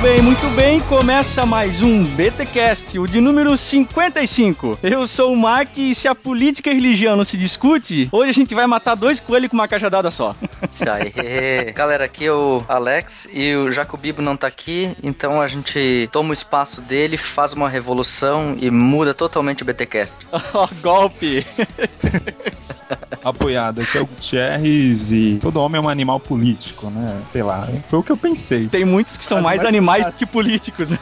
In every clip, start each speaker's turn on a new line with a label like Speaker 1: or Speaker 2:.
Speaker 1: bem, muito bem. Começa mais um BTcast, o de número 55. Eu sou o Mark e se a política e a religião não se discute, hoje a gente vai matar dois coelhos com uma cajadada só.
Speaker 2: Isso aí. Galera, aqui é o Alex e o Jacobibo não tá aqui, então a gente toma o espaço dele, faz uma revolução e muda totalmente o BTcast.
Speaker 1: Ó, golpe.
Speaker 3: apoiado. Aqui é o Gutierrez e todo homem é um animal político, né? Sei lá. Foi o que eu pensei.
Speaker 1: Tem muitos que são mais,
Speaker 3: mais
Speaker 1: animais
Speaker 3: fáceis.
Speaker 1: do que políticos.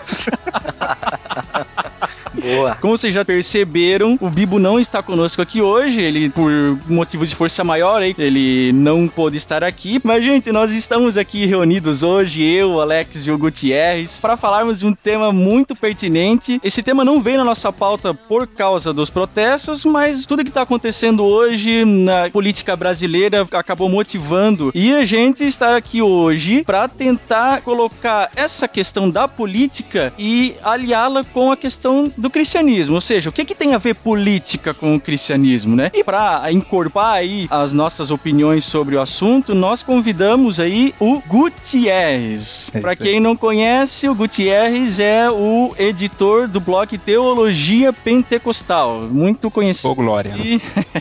Speaker 2: Boa.
Speaker 1: Como vocês já perceberam, o Bibo não está conosco aqui hoje. Ele, por motivos de força maior, ele não pôde estar aqui. Mas, gente, nós estamos aqui reunidos hoje, eu, Alex e o Gutierrez, para falarmos de um tema muito pertinente. Esse tema não veio na nossa pauta por causa dos protestos, mas tudo que está acontecendo hoje na política brasileira acabou motivando. E a gente está aqui hoje para tentar colocar essa questão da política e aliá-la com a questão do cristianismo, ou seja, o que, que tem a ver política com o cristianismo, né? E para encorpar aí as nossas opiniões sobre o assunto, nós convidamos aí o Gutierrez.
Speaker 3: É
Speaker 1: Para quem não conhece, o Gutierrez é o editor do blog Teologia Pentecostal, muito conhecido.
Speaker 3: Ô, Glória. né?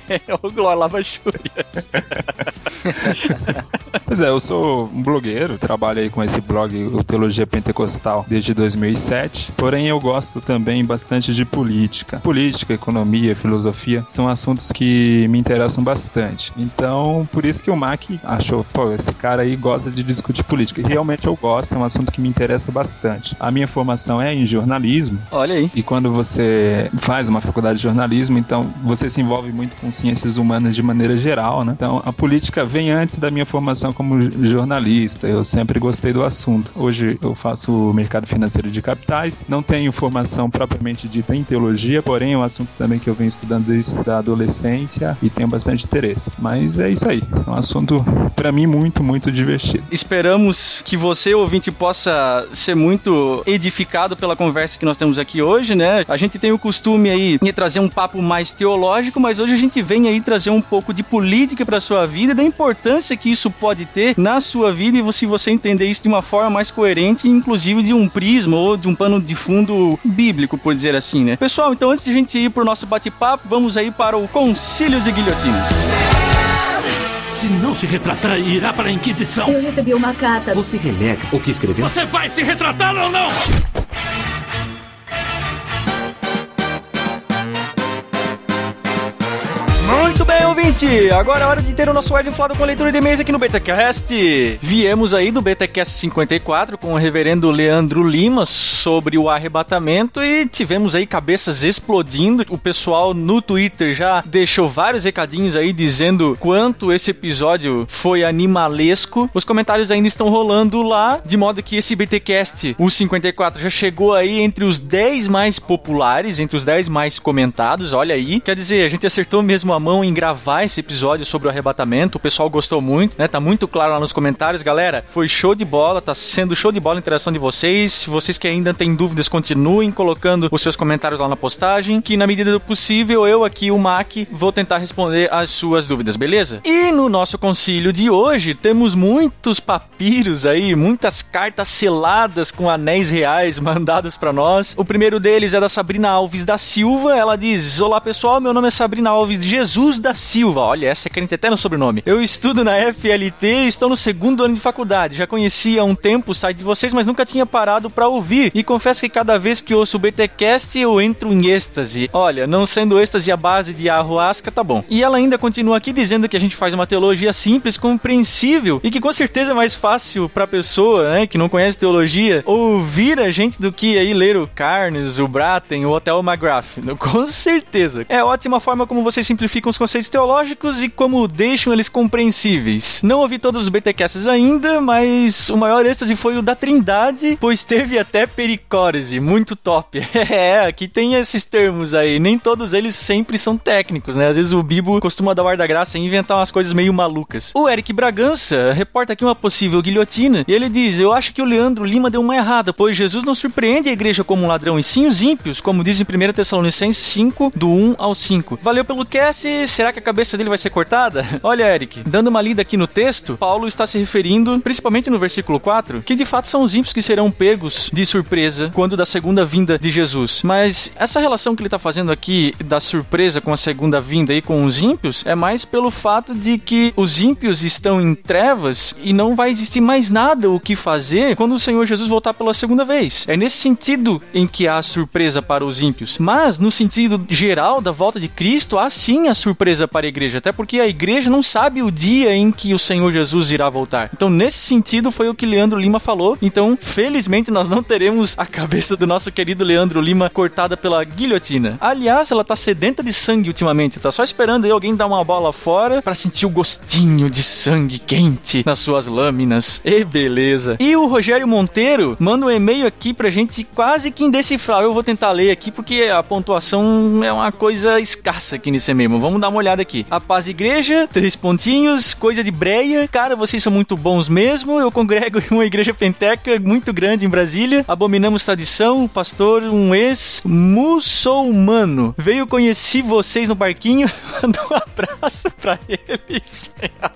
Speaker 1: E... o Glória Lava Chúrias.
Speaker 3: Pois é, eu sou um blogueiro, trabalho aí com esse blog, o Teologia Pentecostal, desde 2007. Porém, eu gosto também bastante de política. Política, economia, filosofia são assuntos que me interessam bastante. Então, por isso que o Mac achou, pô, esse cara aí gosta de discutir política. E realmente eu gosto, é um assunto que me interessa bastante. A minha formação é em jornalismo,
Speaker 1: Olha aí.
Speaker 3: E quando você faz uma faculdade de jornalismo, então você se envolve muito com ciências humanas de maneira geral, né? Então a política vem antes da minha formação como jornalista. Eu sempre gostei do assunto. Hoje eu faço mercado financeiro de capitais, não tenho formação propriamente dita em teologia, porém é um assunto também que eu venho estudando desde a adolescência e tenho bastante interesse. Mas é isso aí. É um assunto para mim muito, muito divertido.
Speaker 1: Esperamos que você, ouvinte, possa ser muito edificado pela conversa que nós temos aqui hoje, né? A gente tem o costume aí de trazer um papo mais teológico, mas hoje a gente vem aí trazer um pouco de política para sua vida da importância que isso pode ter na sua vida e se você entender isso de uma forma mais coerente, inclusive de um prisma ou de um pano de fundo bíblico, por dizer assim, né? Pessoal, então antes de a gente ir pro nosso bate-papo, vamos aí para o Concílios e Guilhotinos.
Speaker 4: Se não se retratar, irá para a Inquisição.
Speaker 5: Eu recebi uma carta.
Speaker 6: Você renega o que escreveu?
Speaker 4: Você vai se retratar ou não?
Speaker 1: Ouvinte! Agora é hora de ter o nosso Ed Flado com leitura de e-mails aqui no BTCast. Viemos aí do BTCast 54 com o reverendo Leandro Lima sobre o arrebatamento e tivemos aí cabeças explodindo. O pessoal no Twitter já deixou vários recadinhos aí dizendo quanto esse episódio foi animalesco. Os comentários ainda estão rolando lá, de modo que esse BTcast, o 54, já chegou aí entre os 10 mais populares, entre os 10 mais comentados. Olha aí, quer dizer, a gente acertou mesmo a mão em gravar esse episódio sobre o arrebatamento. O pessoal gostou muito, né? Tá muito claro lá nos comentários, galera. Foi show de bola, tá sendo show de bola a interação de vocês. Se vocês que ainda têm dúvidas, continuem colocando os seus comentários lá na postagem, que na medida do possível eu aqui, o Mac, vou tentar responder as suas dúvidas, beleza? E no nosso concílio de hoje temos muitos papiros aí, muitas cartas seladas com anéis reais mandados pra nós. O primeiro deles é da Sabrina Alves da Silva. Ela diz: Olá pessoal, meu nome é Sabrina Alves Jesus da Silva. Olha, essa é crente até no sobrenome. Eu estudo na FLT e estou no segundo ano de faculdade. Já conhecia há um tempo o site de vocês, mas nunca tinha parado pra ouvir. E confesso que cada vez que ouço o BTcast eu entro em êxtase. Olha, não sendo êxtase a base de arruasca, tá bom. E ela ainda continua aqui dizendo que a gente faz uma teologia simples, compreensível e que com certeza é mais fácil pra pessoa, né, que não conhece teologia, ouvir a gente do que aí ler o Carnes, o Braten, o Hotel McGrath. Com certeza. É ótima forma como vocês simplificam os conceitos teológicos escatológicos e como deixam eles compreensíveis. Não ouvi todos os BTcasts ainda, mas o maior êxtase foi o da Trindade, pois teve até pericórese, muito top. é, aqui tem esses termos aí, nem todos eles sempre são técnicos, né? Às vezes o Bibo costuma dar o ar da graça e inventar umas coisas meio malucas. O Eric Bragança reporta aqui uma possível guilhotina e ele diz: Eu acho que o Leandro Lima deu uma errada, pois Jesus não surpreende a igreja como um ladrão e sim os ímpios, como diz em 1 Tessalonicenses 5, do 1 ao 5. Valeu pelo cast, será que a cabeça dele vai ser cortada? Olha, Eric, dando uma lida aqui no texto, Paulo está se referindo, principalmente no versículo 4, que de fato são os ímpios que serão pegos de surpresa quando da segunda vinda de Jesus. Mas essa relação que ele está fazendo aqui da surpresa com a segunda vinda e com os ímpios é mais pelo fato de que os ímpios estão em trevas e não vai existir mais nada o que fazer quando o Senhor Jesus voltar pela segunda vez. É nesse sentido em que há surpresa para os ímpios. Mas no sentido geral da volta de Cristo, há sim a surpresa para a igreja, até porque a igreja não sabe o dia em que o Senhor Jesus irá voltar. Então, nesse sentido, foi o que Leandro Lima falou. Então, felizmente, nós não teremos a cabeça do nosso querido Leandro Lima cortada pela guilhotina. Aliás, ela tá sedenta de sangue ultimamente, tá só esperando aí alguém dar uma bola fora para sentir o gostinho de sangue quente nas suas lâminas. E beleza. E o Rogério Monteiro manda um e-mail aqui pra gente quase que indecifrável. Eu vou tentar ler aqui porque a pontuação é uma coisa escassa aqui nesse e-mail. Vamos dar uma olhada aqui. A paz igreja, três pontinhos, coisa de breia. Cara, vocês são muito bons mesmo. Eu congrego em uma igreja penteca muito grande em Brasília. Abominamos tradição. Pastor, um ex-muçulmano. Veio conhecer vocês no barquinho. Manda um abraço pra eles.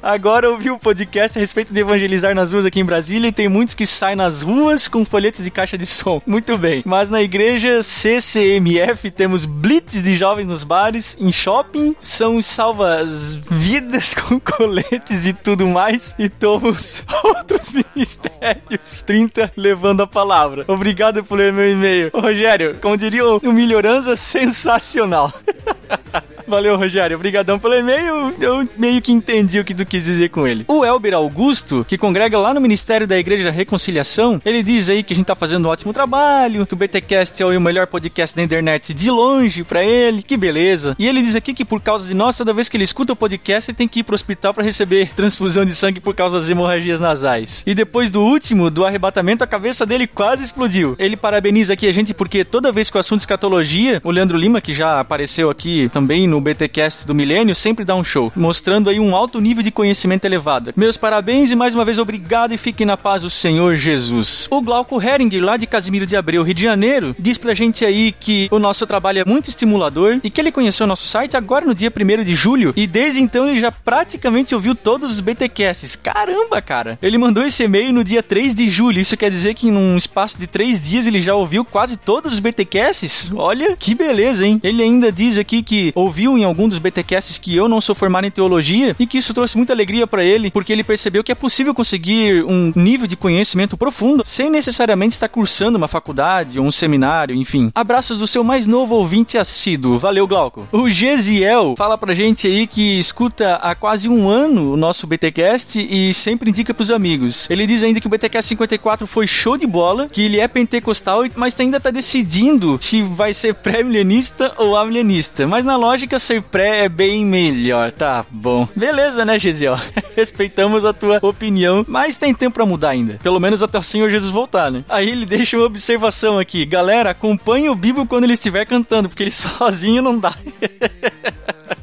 Speaker 1: Agora ouvi o podcast a respeito de evangelizar nas ruas aqui em Brasília e tem muitos que saem nas ruas com folhetos de caixa de som. Muito bem. Mas na igreja CCMF temos blitz de jovens nos bares, em shopping, são salvas-vidas com coletes e tudo mais e tomos outros ministérios. 30 levando a palavra. Obrigado por ler meu e-mail. Rogério, como diria o Melhorança, sensacional. Valeu, Rogério. Obrigadão pelo e-mail. Eu meio que entendi o que tu quis dizer com ele. O Elber Augusto, que congrega lá no Ministério da Igreja da Reconciliação, ele diz aí que a gente tá fazendo um ótimo trabalho, que o BTcast é o melhor podcast da internet de longe para ele. Que beleza. E ele diz aqui que por causa de nós, toda vez que ele escuta o podcast, ele tem que ir pro hospital para receber transfusão de sangue por causa das hemorragias nasais. E depois do último, do arrebatamento, a cabeça dele quase explodiu. Ele parabeniza aqui a gente porque toda vez que o assunto escatologia, o Leandro Lima, que já apareceu aqui também no BTcast do Milênio, sempre dá um show, mostrando aí um alto nível de conhecimento elevado. Meus parabéns e mais uma vez obrigado e fiquem na paz do Senhor Jesus. O Glauco Heringer, lá de Casimiro de Abreu, Rio de Janeiro, diz pra gente aí que o nosso trabalho é muito estimulador e que ele conheceu o nosso site agora no dia 1 de julho e desde então ele já praticamente ouviu todos os BTcasts. Caramba, cara! Ele mandou esse e-mail no dia 3 de julho, isso quer dizer que num espaço de 3 dias ele já ouviu quase todos os BTcasts? Olha que beleza, hein? Ele ainda diz aqui que ouviu em algum dos BTcasts que eu não sou formado em teologia e que isso trouxe muita alegria para ele, porque ele percebeu que é possível conseguir um nível de conhecimento profundo sem necessariamente estar cursando uma faculdade ou um seminário, enfim. Abraços do seu mais novo ouvinte assíduo. Valeu, Glauco. O Gesiel fala pra gente aí que escuta há quase um ano o nosso BTcast e sempre indica pros amigos. Ele diz ainda que o BTcast 54 foi show de bola, que ele é pentecostal, mas ainda tá decidindo se vai ser pré-milenista ou amilenista. Mas na lógica, ser pré é bem melhor. Tá bom. Beleza, né, Gesiel? Respeitamos a tua opinião, mas tem tempo para mudar ainda. Pelo menos até o Senhor Jesus voltar, né? Aí ele deixa uma observação aqui. Galera, acompanhe o Bibo quando ele estiver cantando, porque ele sozinho não dá.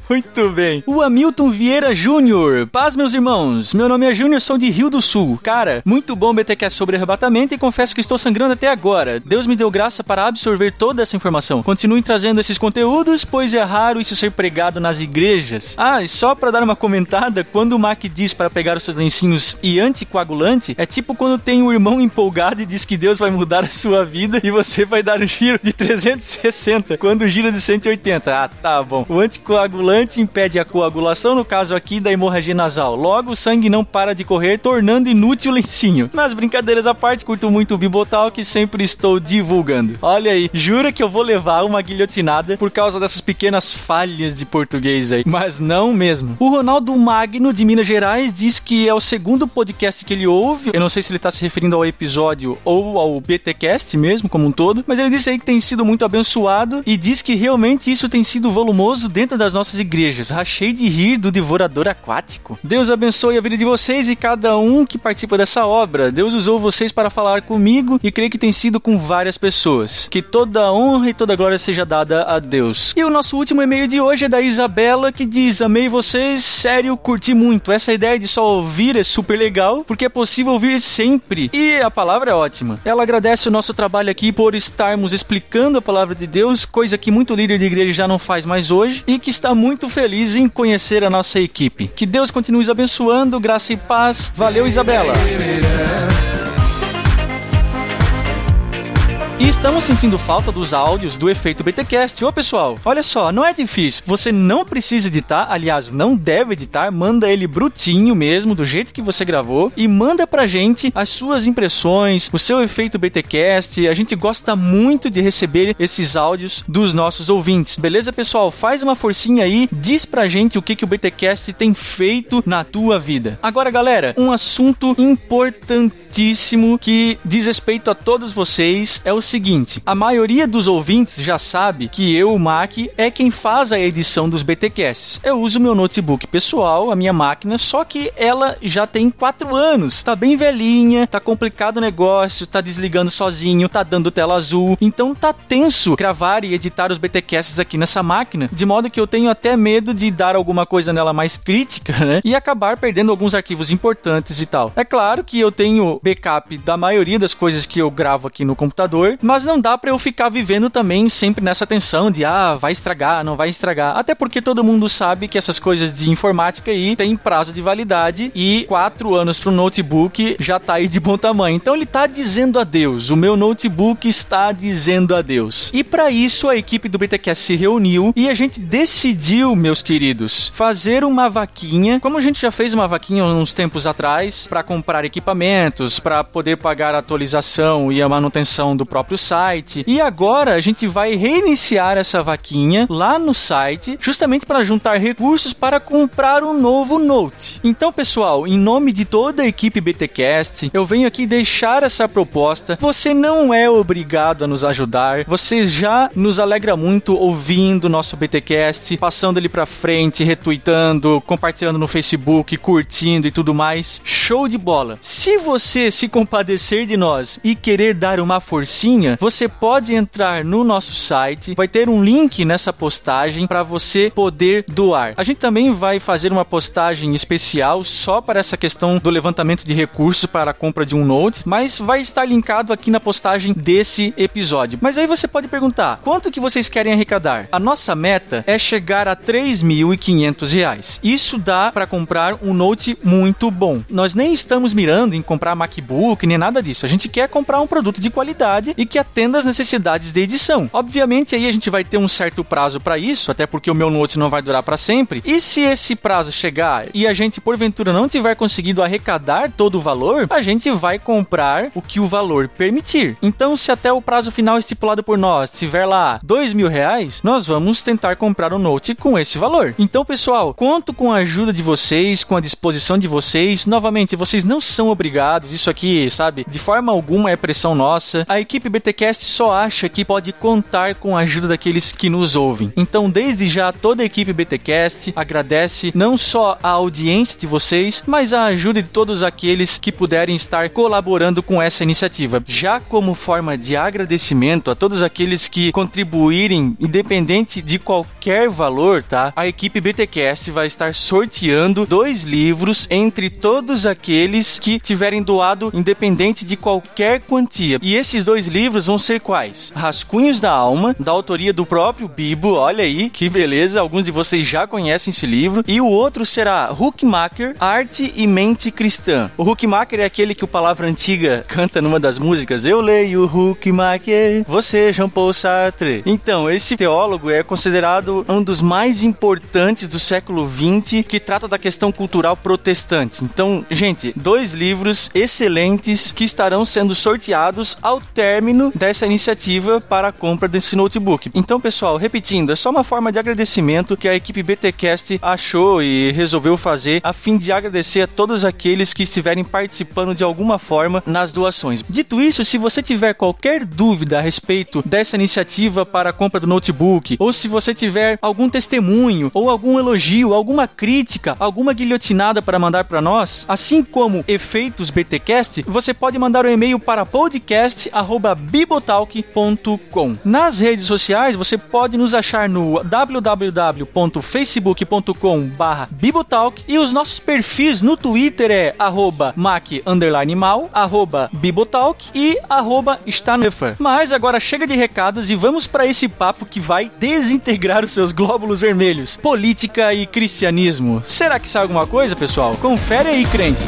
Speaker 1: Muito bem. O Hamilton Vieira Júnior. Paz, meus irmãos. Meu nome é Júnior, sou de Rio do Sul. Cara, muito bom BTcast sobre arrebatamento e confesso que estou sangrando até agora. Deus me deu graça para absorver toda essa informação. Continuem trazendo esses conteúdos, pois é raro isso ser pregado nas igrejas. Ah, e só para dar uma comentada, quando o Mac diz para pegar os seus lencinhos e anticoagulante, é tipo quando tem um irmão empolgado e diz que Deus vai mudar a sua vida e você vai dar um giro de 360 quando gira de 180. Ah, tá bom. O anticoagulante impede a coagulação, no caso aqui da hemorragia nasal. Logo, o sangue não para de correr, tornando inútil o lencinho. Mas brincadeiras à parte, curto muito o Bibotal que sempre estou divulgando. Olha aí, jura que eu vou levar uma guilhotinada por causa dessas pequenas falhas de português aí. Mas não mesmo. O Ronaldo Magno, de Minas Gerais, diz que é o segundo podcast que ele ouve. Eu não sei se ele está se referindo ao episódio ou ao BTcast mesmo, como um todo. Mas ele disse aí que tem sido muito abençoado e diz que realmente isso tem sido volumoso dentro das nossas igrejas. Rachei de rir do devorador aquático. Deus abençoe a vida de vocês e cada um que participa dessa obra. Deus usou vocês para falar comigo e creio que tem sido com várias pessoas. Que toda honra e toda glória seja dada a Deus. E o nosso último e-mail de hoje é da Isabela que diz: Amei vocês, sério, curti muito. Essa ideia de só ouvir é super legal porque é possível ouvir sempre. E a palavra é ótima. Ela agradece o nosso trabalho aqui por estarmos explicando a palavra de Deus, coisa que muito líder de igreja já não faz mais hoje, e que está muito feliz em conhecer a nossa equipe. Que Deus continue abençoando, graça e paz. Valeu, Isabela. E estamos sentindo falta dos áudios do efeito BTcast. Ô pessoal, olha só, não é difícil. Você não precisa editar, aliás, não deve editar, manda ele brutinho mesmo, do jeito que você gravou, e manda pra gente as suas impressões, o seu efeito BTcast. A gente gosta muito de receber esses áudios dos nossos ouvintes. Beleza, pessoal? Faz uma forcinha aí, diz pra gente o que, que o BTcast tem feito na tua vida. Agora, galera, um assunto que diz respeito a todos vocês é o seguinte: a maioria dos ouvintes já sabe que eu, o Mac, é quem faz a edição dos BTcasts. Eu uso meu notebook pessoal, a minha máquina, só que ela já tem 4 anos. Tá bem velhinha, tá complicado o negócio, tá desligando sozinho, tá dando tela azul. Então tá tenso gravar e editar os BTcasts aqui nessa máquina, de modo que eu tenho até medo de dar alguma coisa nela mais crítica, né? E acabar perdendo alguns arquivos importantes e tal. É claro que eu tenho backup da maioria das coisas que eu gravo aqui no computador, mas não dá para eu ficar vivendo também sempre nessa tensão de ah, vai estragar, não vai estragar. Até porque todo mundo sabe que essas coisas de informática aí tem prazo de validade e quatro anos pro notebook já tá aí de bom tamanho. Então ele tá dizendo adeus. O meu notebook está dizendo adeus. E para isso a equipe do BTCast se reuniu e a gente decidiu, meus queridos, fazer uma vaquinha, como a gente já fez uma vaquinha uns tempos atrás para comprar equipamentos, para poder pagar a atualização e a manutenção do próprio site. E agora a gente vai reiniciar essa vaquinha lá no site, justamente para juntar recursos para comprar um novo Note. Então, pessoal, em nome de toda a equipe BTcast, eu venho aqui deixar essa proposta. Você não é obrigado a nos ajudar. Você já nos alegra muito ouvindo nosso BTcast, passando ele para frente, retweetando, compartilhando no Facebook, curtindo e tudo mais. Show de bola. Se você se compadecer de nós e querer dar uma forcinha, você pode entrar no nosso site, vai ter um link nessa postagem para você poder doar. A gente também vai fazer uma postagem especial só para essa questão do levantamento de recursos para a compra de um Note, mas vai estar linkado aqui na postagem desse episódio. Mas aí você pode perguntar: quanto que vocês querem arrecadar? A nossa meta é chegar a 3.500 reais. Isso dá para comprar um Note muito bom. Nós nem estamos mirando em comprar MacBook nem nada disso. A gente quer comprar um produto de qualidade e que atenda às necessidades de edição. Obviamente aí a gente vai ter um certo prazo para isso, até porque o meu Note não vai durar para sempre. E se esse prazo chegar e a gente porventura não tiver conseguido arrecadar todo o valor, a gente vai comprar o que o valor permitir. Então, se até o prazo final estipulado por nós tiver lá dois mil reais, nós vamos tentar comprar o um Note com esse valor. Então, pessoal, conto com a ajuda de vocês, com a disposição de vocês. Novamente, vocês não são obrigados. Isso aqui, sabe, de forma alguma é pressão nossa. A equipe BTcast só acha que pode contar com a ajuda daqueles que nos ouvem. Então, desde já, toda a equipe BTcast agradece não só a audiência de vocês, mas a ajuda de todos aqueles que puderem estar colaborando com essa iniciativa. Já como forma de agradecimento a todos aqueles que contribuírem, independente de qualquer valor, tá? A equipe BTcast vai estar sorteando dois livros entre todos aqueles que tiverem doado, independente de qualquer quantia. E esses dois livros vão ser quais? Rascunhos da Alma, da autoria do próprio Bibo, olha aí, que beleza, alguns de vocês já conhecem esse livro. E o outro será Hookmaker, Arte e Mente Cristã. O Hookmaker é aquele que o Palavra Antiga canta numa das músicas, Eu leio Hookmaker, você Jean Paul Sartre. Então, esse teólogo é considerado um dos mais importantes do século XX que trata da questão cultural protestante. Então, gente, dois livros excelentes que estarão sendo sorteados ao término dessa iniciativa para a compra desse notebook. Então, pessoal, repetindo, é só uma forma de agradecimento que a equipe BTcast achou e resolveu fazer a fim de agradecer a todos aqueles que estiverem participando de alguma forma nas doações. Dito isso, se você tiver qualquer dúvida a respeito dessa iniciativa para a compra do notebook, ou se você tiver algum testemunho, ou algum elogio, alguma crítica, alguma guilhotinada para mandar para nós, assim como efeitos BTcast, você pode mandar um e-mail para podcast@bibotalk.com. Nas redes sociais, você pode nos achar no www.facebook.com/bibotalk e os nossos perfis no Twitter é @mac_mal, @bibotalk e @stanefer. Mas agora chega de recados e vamos para esse papo que vai desintegrar os seus glóbulos vermelhos. Política e cristianismo. Será que sai alguma coisa, pessoal? Confere aí, crente.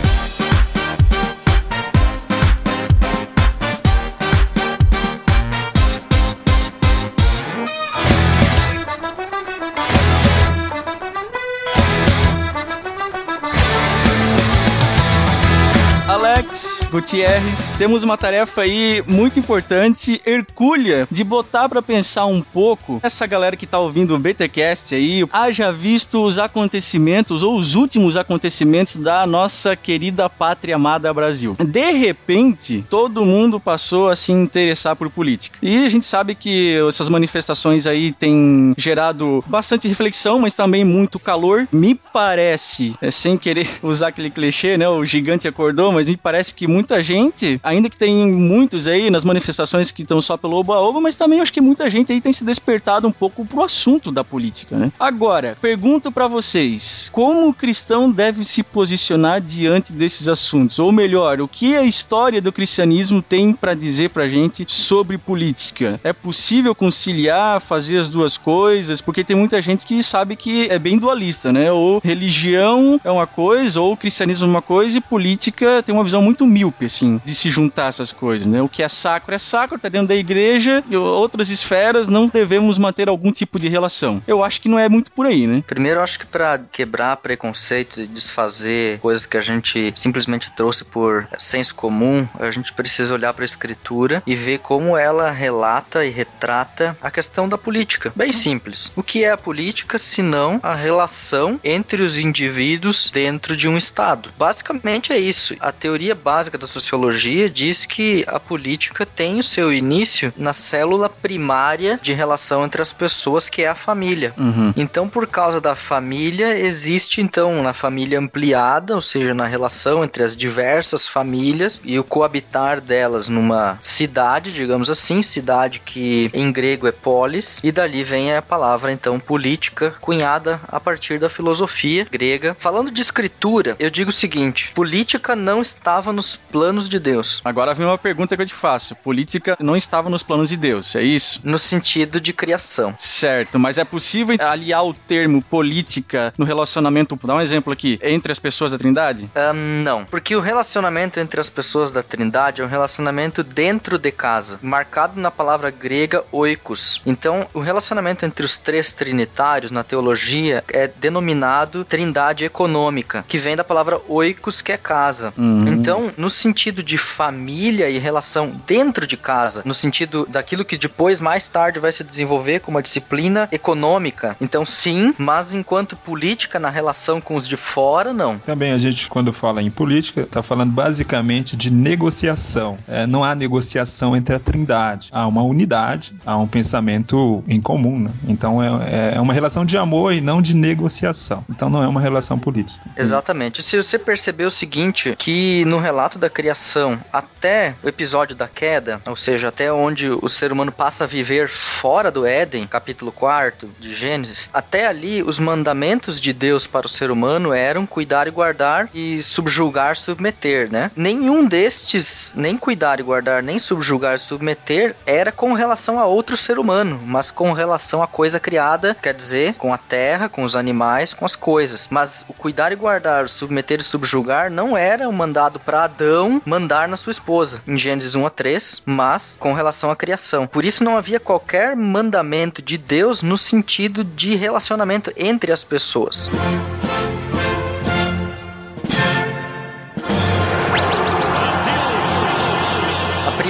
Speaker 1: Gutierrez, temos uma tarefa aí muito importante, hercúlea, de botar para pensar um pouco essa galera que tá ouvindo o BTcast aí, haja visto os acontecimentos ou os últimos acontecimentos da nossa querida pátria amada Brasil. De repente, todo mundo passou a se interessar por política. E a gente sabe que essas manifestações aí têm gerado bastante reflexão, mas também muito calor. Me parece, é, sem querer usar aquele clichê, né, o gigante acordou, mas me parece que muita gente, ainda que tem muitos aí nas manifestações que estão só pelo oba-oba, mas também acho que muita gente aí tem se despertado um pouco pro assunto da política, né? Agora, pergunto para vocês, como o cristão deve se posicionar diante desses assuntos? Ou melhor, o que a história do cristianismo tem para dizer pra gente sobre política? É possível conciliar, fazer as duas coisas? Porque tem muita gente que sabe que é bem dualista, né? Ou religião é uma coisa, ou cristianismo é uma coisa e política tem uma visão muito míope, assim, de se juntar essas coisas, né? O que é sacro é sacro, tá dentro da igreja, e outras esferas não devemos manter algum tipo de relação. Eu acho que não é muito por aí, né?
Speaker 2: Primeiro, eu acho que para quebrar preconceitos e desfazer coisas que a gente simplesmente trouxe por senso comum, a gente precisa olhar para a escritura e ver como ela relata e retrata a questão da política. Bem simples. O que é a política se não a relação entre os indivíduos dentro de um estado? Basicamente é isso. A teoria básica da sociologia diz que a política tem o seu início na célula primária de relação entre as pessoas, que é a família.
Speaker 1: Uhum.
Speaker 2: Então, por causa da família, existe então na família ampliada, ou seja, na relação entre as diversas famílias e o coabitar delas numa cidade, digamos assim, cidade que em grego é polis, e dali vem a palavra então política, cunhada a partir da filosofia grega. Falando de escritura, eu digo o seguinte: política não estava nos planos de Deus.
Speaker 1: Agora vem uma pergunta que eu te faço. Política não estava nos planos de Deus, é isso?
Speaker 2: No sentido de criação.
Speaker 1: Certo, mas é possível aliar o termo política no relacionamento, dá um exemplo aqui, entre as pessoas da Trindade?
Speaker 2: Ahn, não, porque o relacionamento entre as pessoas da Trindade é um relacionamento dentro de casa, marcado na palavra grega oikos. Então, o relacionamento entre os três trinitários na teologia é denominado trindade econômica, que vem da palavra oikos, que é casa.
Speaker 1: Uhum.
Speaker 2: Então, no sentido de família e relação dentro de casa, no sentido daquilo que depois, mais tarde, vai se desenvolver como uma disciplina econômica. Então, sim, mas enquanto política na relação com os de fora, não.
Speaker 3: Também a gente, quando fala em política, está falando basicamente de negociação. É, não há negociação entre a trindade. Há uma unidade, há um pensamento em comum. Né? Então é, é uma relação de amor e não de negociação. Então não é uma relação política.
Speaker 2: Exatamente. Se você perceber o seguinte, que no relato da criação até o episódio da queda, ou seja, até onde o ser humano passa a viver fora do Éden, capítulo 4 de Gênesis, até ali os mandamentos de Deus para o ser humano eram cuidar e guardar e subjugar, submeter, né? Nenhum destes, nem cuidar e guardar, nem subjugar e submeter, era com relação a outro ser humano, mas com relação à coisa criada, quer dizer, com a terra, com os animais, com as coisas. Mas o cuidar e guardar, submeter e subjugar não era um mandado para Adão mandar na sua esposa, em Gênesis 1 a 3, mas com relação à criação. Por isso não havia qualquer mandamento de Deus no sentido de relacionamento entre as pessoas.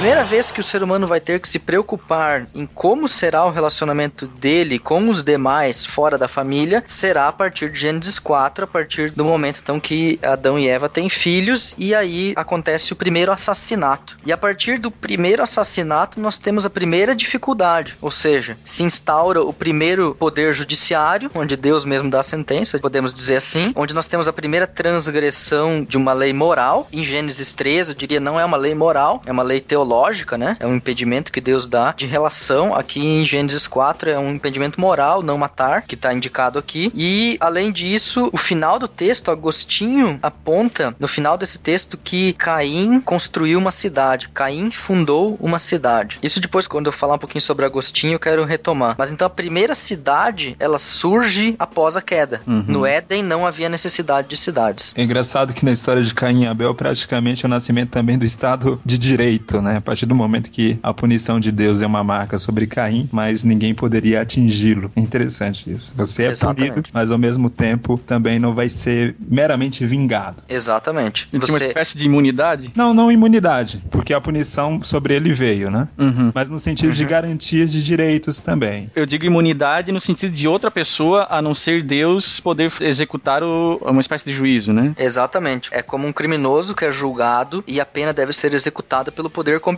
Speaker 2: Primeira vez que o ser humano vai ter que se preocupar em como será o relacionamento dele com os demais fora da família será a partir de Gênesis 4, a partir do momento então que Adão e Eva têm filhos e aí acontece o primeiro assassinato. E a partir do primeiro assassinato nós temos a primeira dificuldade, ou seja, se instaura o primeiro poder judiciário, onde Deus mesmo dá a sentença, podemos dizer assim, onde nós temos a primeira transgressão de uma lei moral. Em Gênesis 3, eu diria não é uma lei moral, é uma lei teológica, né? É um impedimento que Deus dá de relação. Aqui em Gênesis 4 é um impedimento moral, não matar, que está indicado aqui. E além disso, o final do texto, Agostinho aponta no final desse texto que Caim construiu uma cidade, Caim fundou uma cidade. Isso depois, quando eu falar um pouquinho sobre Agostinho, eu quero retomar. Mas então a primeira cidade, ela surge após a queda.
Speaker 1: Uhum.
Speaker 2: No Éden não havia necessidade de cidades.
Speaker 3: É engraçado que na história de Caim e Abel, praticamente é o nascimento também do Estado de Direito, né? A partir do momento que a punição de Deus é uma marca sobre Caim, mas ninguém poderia atingi-lo. É interessante isso. Você é
Speaker 2: Exatamente.
Speaker 3: punido, mas ao mesmo tempo também não vai ser meramente vingado.
Speaker 2: Exatamente.
Speaker 1: Tinha uma
Speaker 2: Você,
Speaker 1: espécie de imunidade.
Speaker 3: Não, não imunidade, porque a punição sobre ele veio, né?
Speaker 1: Uhum.
Speaker 3: Mas no sentido de garantias de direitos também.
Speaker 1: Eu digo imunidade no sentido de outra pessoa, a não ser Deus, poder executar o- uma espécie de juízo, né?
Speaker 2: Exatamente. É como um criminoso que é julgado e a pena deve ser executada pelo poder competente.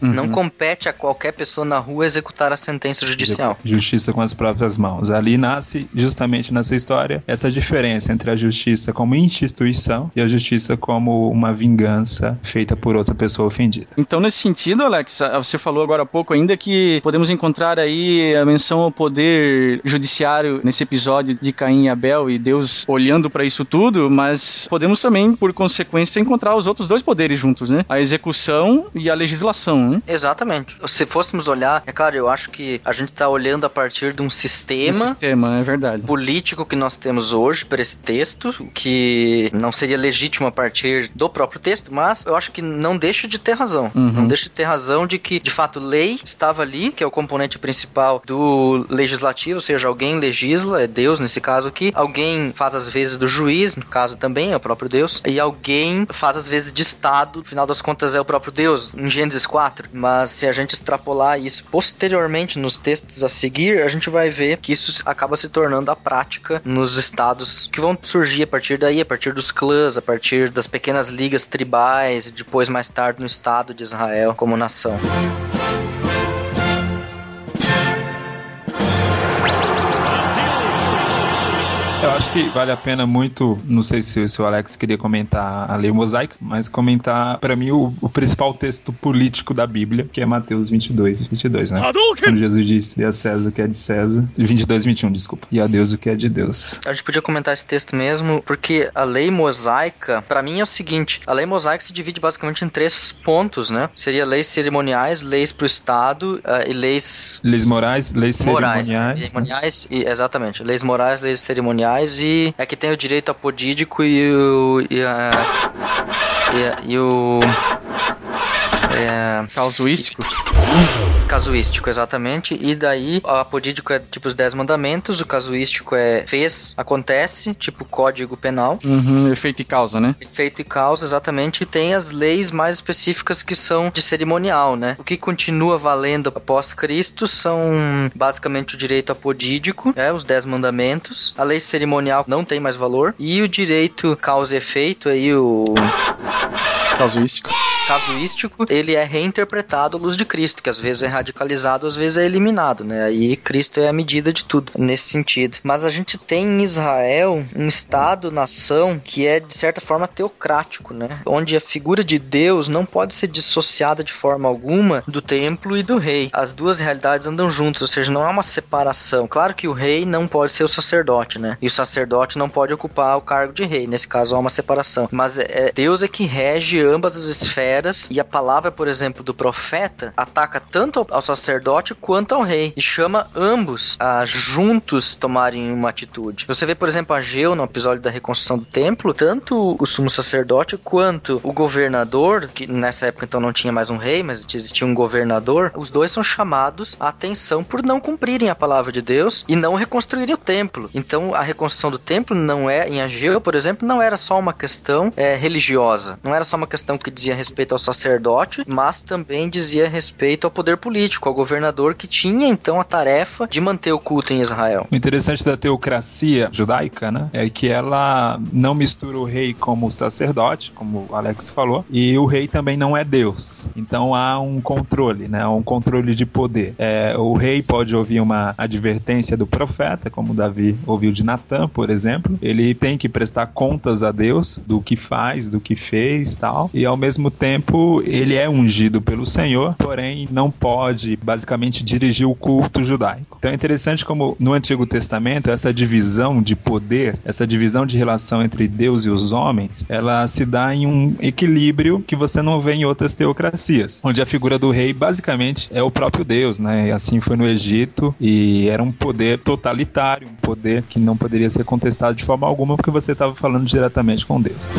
Speaker 1: Uhum.
Speaker 2: Não compete a qualquer pessoa na rua executar a sentença judicial.
Speaker 3: Justiça com as próprias mãos. Ali nasce, justamente nessa história, essa diferença entre a justiça como instituição e a justiça como uma vingança feita por outra pessoa ofendida.
Speaker 1: Então, nesse sentido, Alex, você falou agora há pouco ainda que podemos encontrar aí a menção ao poder judiciário nesse episódio de Caim e Abel e Deus olhando para isso tudo, mas podemos também, por consequência, encontrar os outros dois poderes juntos, né? A execução e a legislação, né?
Speaker 2: Exatamente. Se fôssemos olhar, é claro, eu acho que a gente está olhando a partir de um sistema
Speaker 1: sistema, é verdade.
Speaker 2: político que nós temos hoje para esse texto, que não seria legítimo a partir do próprio texto, mas eu acho que não deixa de ter razão.
Speaker 1: Uhum.
Speaker 2: Não deixa de ter razão de que, de fato, lei estava ali, que é o componente principal do legislativo, ou seja, alguém legisla, é Deus nesse caso aqui, alguém faz as vezes do juiz, no caso também é o próprio Deus, e alguém faz as vezes de Estado, no final das contas é o próprio Deus, em Gênesis 4. Mas se a gente extrapolar isso posteriormente nos textos a seguir, a gente vai ver que isso acaba se tornando a prática nos estados que vão surgir a partir daí, a partir dos clãs, a partir das pequenas ligas tribais, e depois mais tarde no Estado de Israel como nação.
Speaker 3: Eu acho que vale a pena muito, não sei se, se o Alex queria comentar a lei mosaica, mas comentar, para mim, o, o principal texto político da Bíblia, que é Mateus 22, 22, né? Quando Jesus disse, dê a César o que é de César, 22, 21, desculpa, e a Deus o que é de Deus.
Speaker 2: A gente podia comentar esse texto mesmo, porque a lei mosaica, pra mim é o seguinte: a lei mosaica se divide basicamente em três pontos, né? Seria leis cerimoniais, leis pro Estado ah, e leis
Speaker 3: Leis morais, leis
Speaker 2: morais.
Speaker 3: cerimoniais. né?
Speaker 2: Cerimoniais e, exatamente. Leis morais, leis cerimoniais e é que tem o direito apodídico e o. e, a, e, a- e o. É,
Speaker 1: Causuístico.
Speaker 2: Casuístico, exatamente. E daí, o apodídico é tipo os 10 mandamentos, o casuístico é fez, acontece, tipo código penal.
Speaker 1: Uhum, efeito e causa, né?
Speaker 2: Efeito e causa, exatamente, e tem as leis mais específicas que são de cerimonial, né? O que continua valendo após Cristo são basicamente o direito apodídico, é, os dez mandamentos. A lei cerimonial não tem mais valor. E o direito causa e efeito, aí o
Speaker 1: Causuístico.
Speaker 2: Casuístico, ele é reinterpretado à luz de Cristo, que às vezes é radicalizado, às vezes é eliminado, né? Aí Cristo é a medida de tudo nesse sentido. Mas a gente tem em Israel um estado, nação que é de certa forma teocrático, né? Onde a figura de Deus não pode ser dissociada de forma alguma do templo e do rei. As duas realidades andam juntas, ou seja, não há uma separação. Claro que o rei não pode ser o sacerdote, né? E o sacerdote não pode ocupar o cargo de rei. Nesse caso há uma separação. Mas é, Deus é que rege ambas as esferas e a palavra, por exemplo, do profeta ataca tanto ao- sacerdote quanto ao rei e chama ambos a juntos tomarem uma atitude. Você vê, por exemplo, Ageu no episódio da reconstrução do templo, tanto o sumo sacerdote quanto o governador, que nessa época então não tinha mais um rei, mas existia um governador, os dois são chamados à atenção por não cumprirem a palavra de Deus e não reconstruírem o templo. Então a reconstrução do templo não é, em Ageu, por exemplo, não era só uma questão é, religiosa, não era só uma questão que dizia respeito ao sacerdote, mas também dizia respeito ao poder político, ao governador que tinha então a tarefa de manter o culto em Israel.
Speaker 3: O interessante da teocracia judaica, né, é que ela não mistura o rei como sacerdote, como o Alex falou, e o rei também não é Deus. Então há um controle, né, um controle de poder. É, o rei pode ouvir uma advertência do profeta, como Davi ouviu de Natan, por exemplo. Ele tem que prestar contas a Deus do que faz, do que fez, tal. E ao mesmo tempo ele é ungido pelo Senhor, porém não pode basicamente dirigir o culto judaico. Então é interessante como no Antigo Testamento essa divisão de poder, essa divisão de relação entre Deus e os homens, ela se dá em um equilíbrio que você não vê em outras teocracias, onde a figura do rei basicamente é o próprio Deus, né? Assim foi no Egito e era um poder totalitário, um poder que não poderia ser contestado de forma alguma porque você estava falando diretamente com Deus.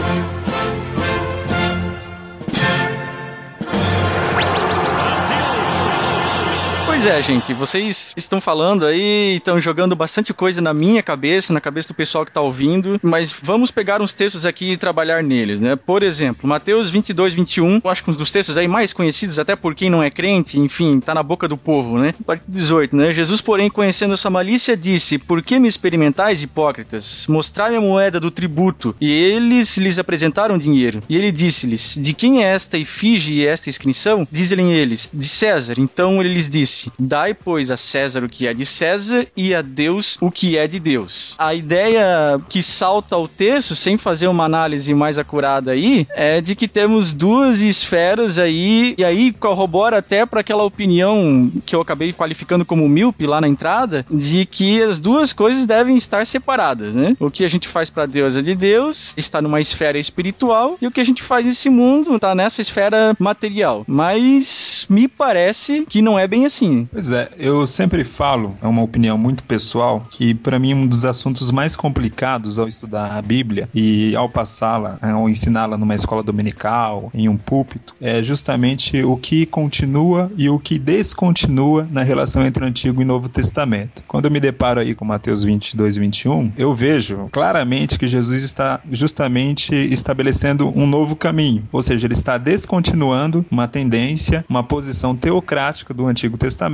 Speaker 1: Pois é, gente, vocês estão falando aí, estão jogando bastante coisa na minha cabeça, na cabeça do pessoal que está ouvindo, mas vamos pegar uns textos aqui e trabalhar neles, né? Por exemplo, Mateus 22, 21, eu acho que um dos textos aí mais conhecidos, até por quem não é crente, enfim, tá na boca do povo, né? Parte 18, né? Jesus, porém, conhecendo essa malícia, disse: Por que me experimentais, hipócritas? Mostrai a moeda do tributo. E eles lhes apresentaram dinheiro. E ele disse-lhes: De quem é esta efígie e esta inscrição? Dizem eles: De César. Então ele lhes disse: Dai, pois, a César o que é de César e a Deus o que é de Deus. A ideia que salta ao texto, sem fazer uma análise mais acurada aí, é de que temos duas esferas aí, e aí corrobora até para aquela opinião que eu acabei qualificando como míope lá na entrada, de que as duas coisas devem estar separadas, né? O que a gente faz para Deus é de Deus, está numa esfera espiritual, e o que a gente faz nesse mundo está nessa esfera material. Mas me parece que não é bem assim.
Speaker 3: Pois é, eu sempre falo, é uma opinião muito pessoal, que para mim um dos assuntos mais complicados ao estudar a Bíblia e ao passá-la, né, ao ensiná-la numa escola dominical, em um púlpito, é justamente o que continua e o que descontinua na relação entre Antigo e Novo Testamento. Quando eu me deparo aí com Mateus 22, 21, eu vejo claramente que Jesus está justamente estabelecendo um novo caminho, ou seja, ele está descontinuando uma tendência, uma posição teocrática do Antigo Testamento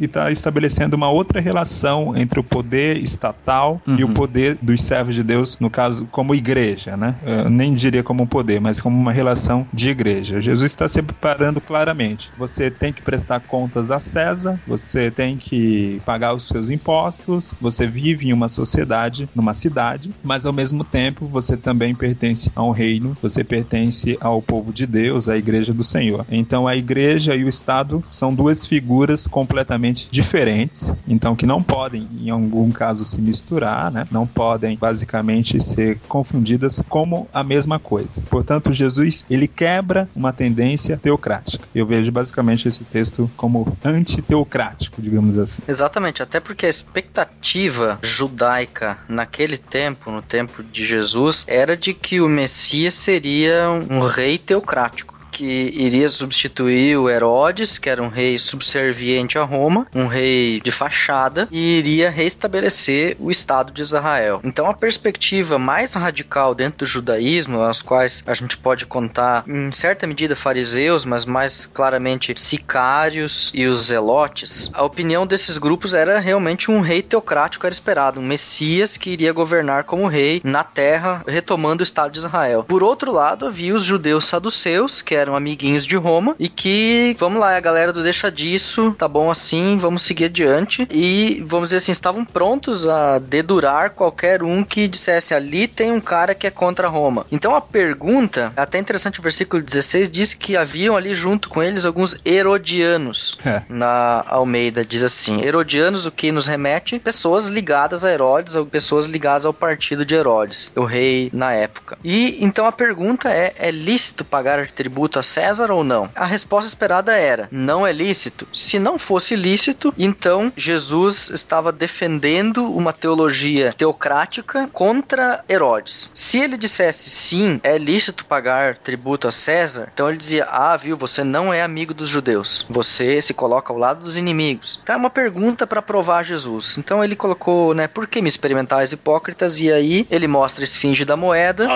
Speaker 3: e está estabelecendo uma outra relação entre o poder estatal uhum. e o uhum. poder dos servos de Deus, no caso, como igreja, né? Eu nem diria como um poder, mas como uma relação de igreja. Jesus está separando claramente. Você tem que prestar contas a César, você tem que pagar os seus impostos, você vive em uma sociedade, numa cidade, mas ao mesmo tempo você também pertence a um reino, você pertence ao povo de Deus, à igreja do Senhor. Então a igreja e o Estado são duas figuras completamente diferentes, então que não podem, em algum caso, se misturar, né? não podem basicamente ser confundidas como a mesma coisa. Portanto, Jesus ele quebra uma tendência teocrática. Eu vejo basicamente esse texto como antiteocrático, digamos assim.
Speaker 2: Exatamente, até porque a expectativa judaica naquele tempo, no tempo de Jesus, era de que o Messias seria um rei teocrático que iria substituir o Herodes, que era um rei subserviente a Roma, um rei de fachada, e iria restabelecer o Estado de Israel. Então a perspectiva mais radical dentro do judaísmo, as quais a gente pode contar em certa medida fariseus, mas mais claramente sicários e os zelotes, a opinião desses grupos era realmente um rei teocrático era esperado, um Messias que iria governar como rei na terra, retomando o Estado de Israel. Por outro lado, havia os judeus saduceus, que eram eram amiguinhos de Roma e que, vamos lá, a galera do deixa disso, tá bom assim, vamos seguir adiante e, vamos dizer assim, estavam prontos a dedurar qualquer um que dissesse ali tem um cara que é contra Roma. Então a pergunta, até interessante o versículo 16, diz que haviam ali junto com eles alguns herodianos. É. Na Almeida diz assim: Herodianos, o que nos remete? Pessoas ligadas a Herodes, ou pessoas ligadas ao partido de Herodes, o rei na época. E então a pergunta é: é lícito pagar tributo a César ou não? A resposta esperada era: não é lícito. Se não fosse lícito, então Jesus estava defendendo uma teologia teocrática contra Herodes. Se ele dissesse sim, é lícito pagar tributo a César, então ele dizia: ah, viu, você não é amigo dos judeus. Você se coloca ao lado dos inimigos. É uma pergunta para provar Jesus. Então ele colocou, né, por que me experimentais hipócritas? E aí ele mostra a esfinge da moeda,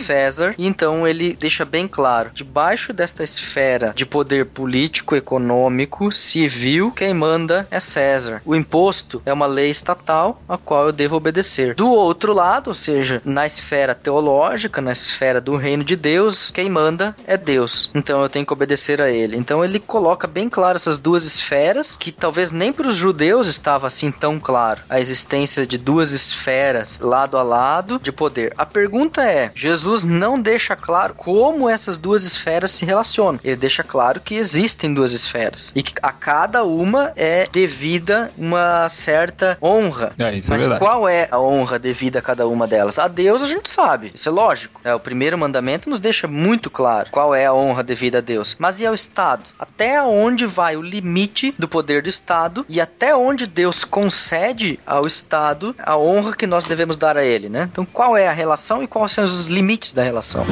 Speaker 2: César, e então ele deixa bem claro: debaixo desta esfera de poder político, econômico, civil, quem manda é César. O imposto é uma lei estatal a qual eu devo obedecer. Do outro lado, ou seja, na esfera teológica, na esfera do reino de Deus, quem manda é Deus. Então eu tenho que obedecer a ele. Então ele coloca bem claro essas duas esferas que talvez nem para os judeus estava assim tão claro a existência de duas esferas lado a lado de poder. A pergunta é: Jesus não deixa claro como essas duas esferas se relacionam. Ele deixa claro que existem duas esferas e que a cada uma é devida uma certa honra.
Speaker 3: É, isso é
Speaker 2: Mas
Speaker 3: verdade.
Speaker 2: qual é a honra devida a cada uma delas? A Deus a gente sabe, isso é lógico. É, o primeiro mandamento nos deixa muito claro qual é a honra devida a Deus. Mas e ao Estado? Até onde vai o limite do poder do Estado e até onde Deus concede ao Estado a honra que nós devemos dar a ele, né? Então qual é a relação e quais são os limites da relação?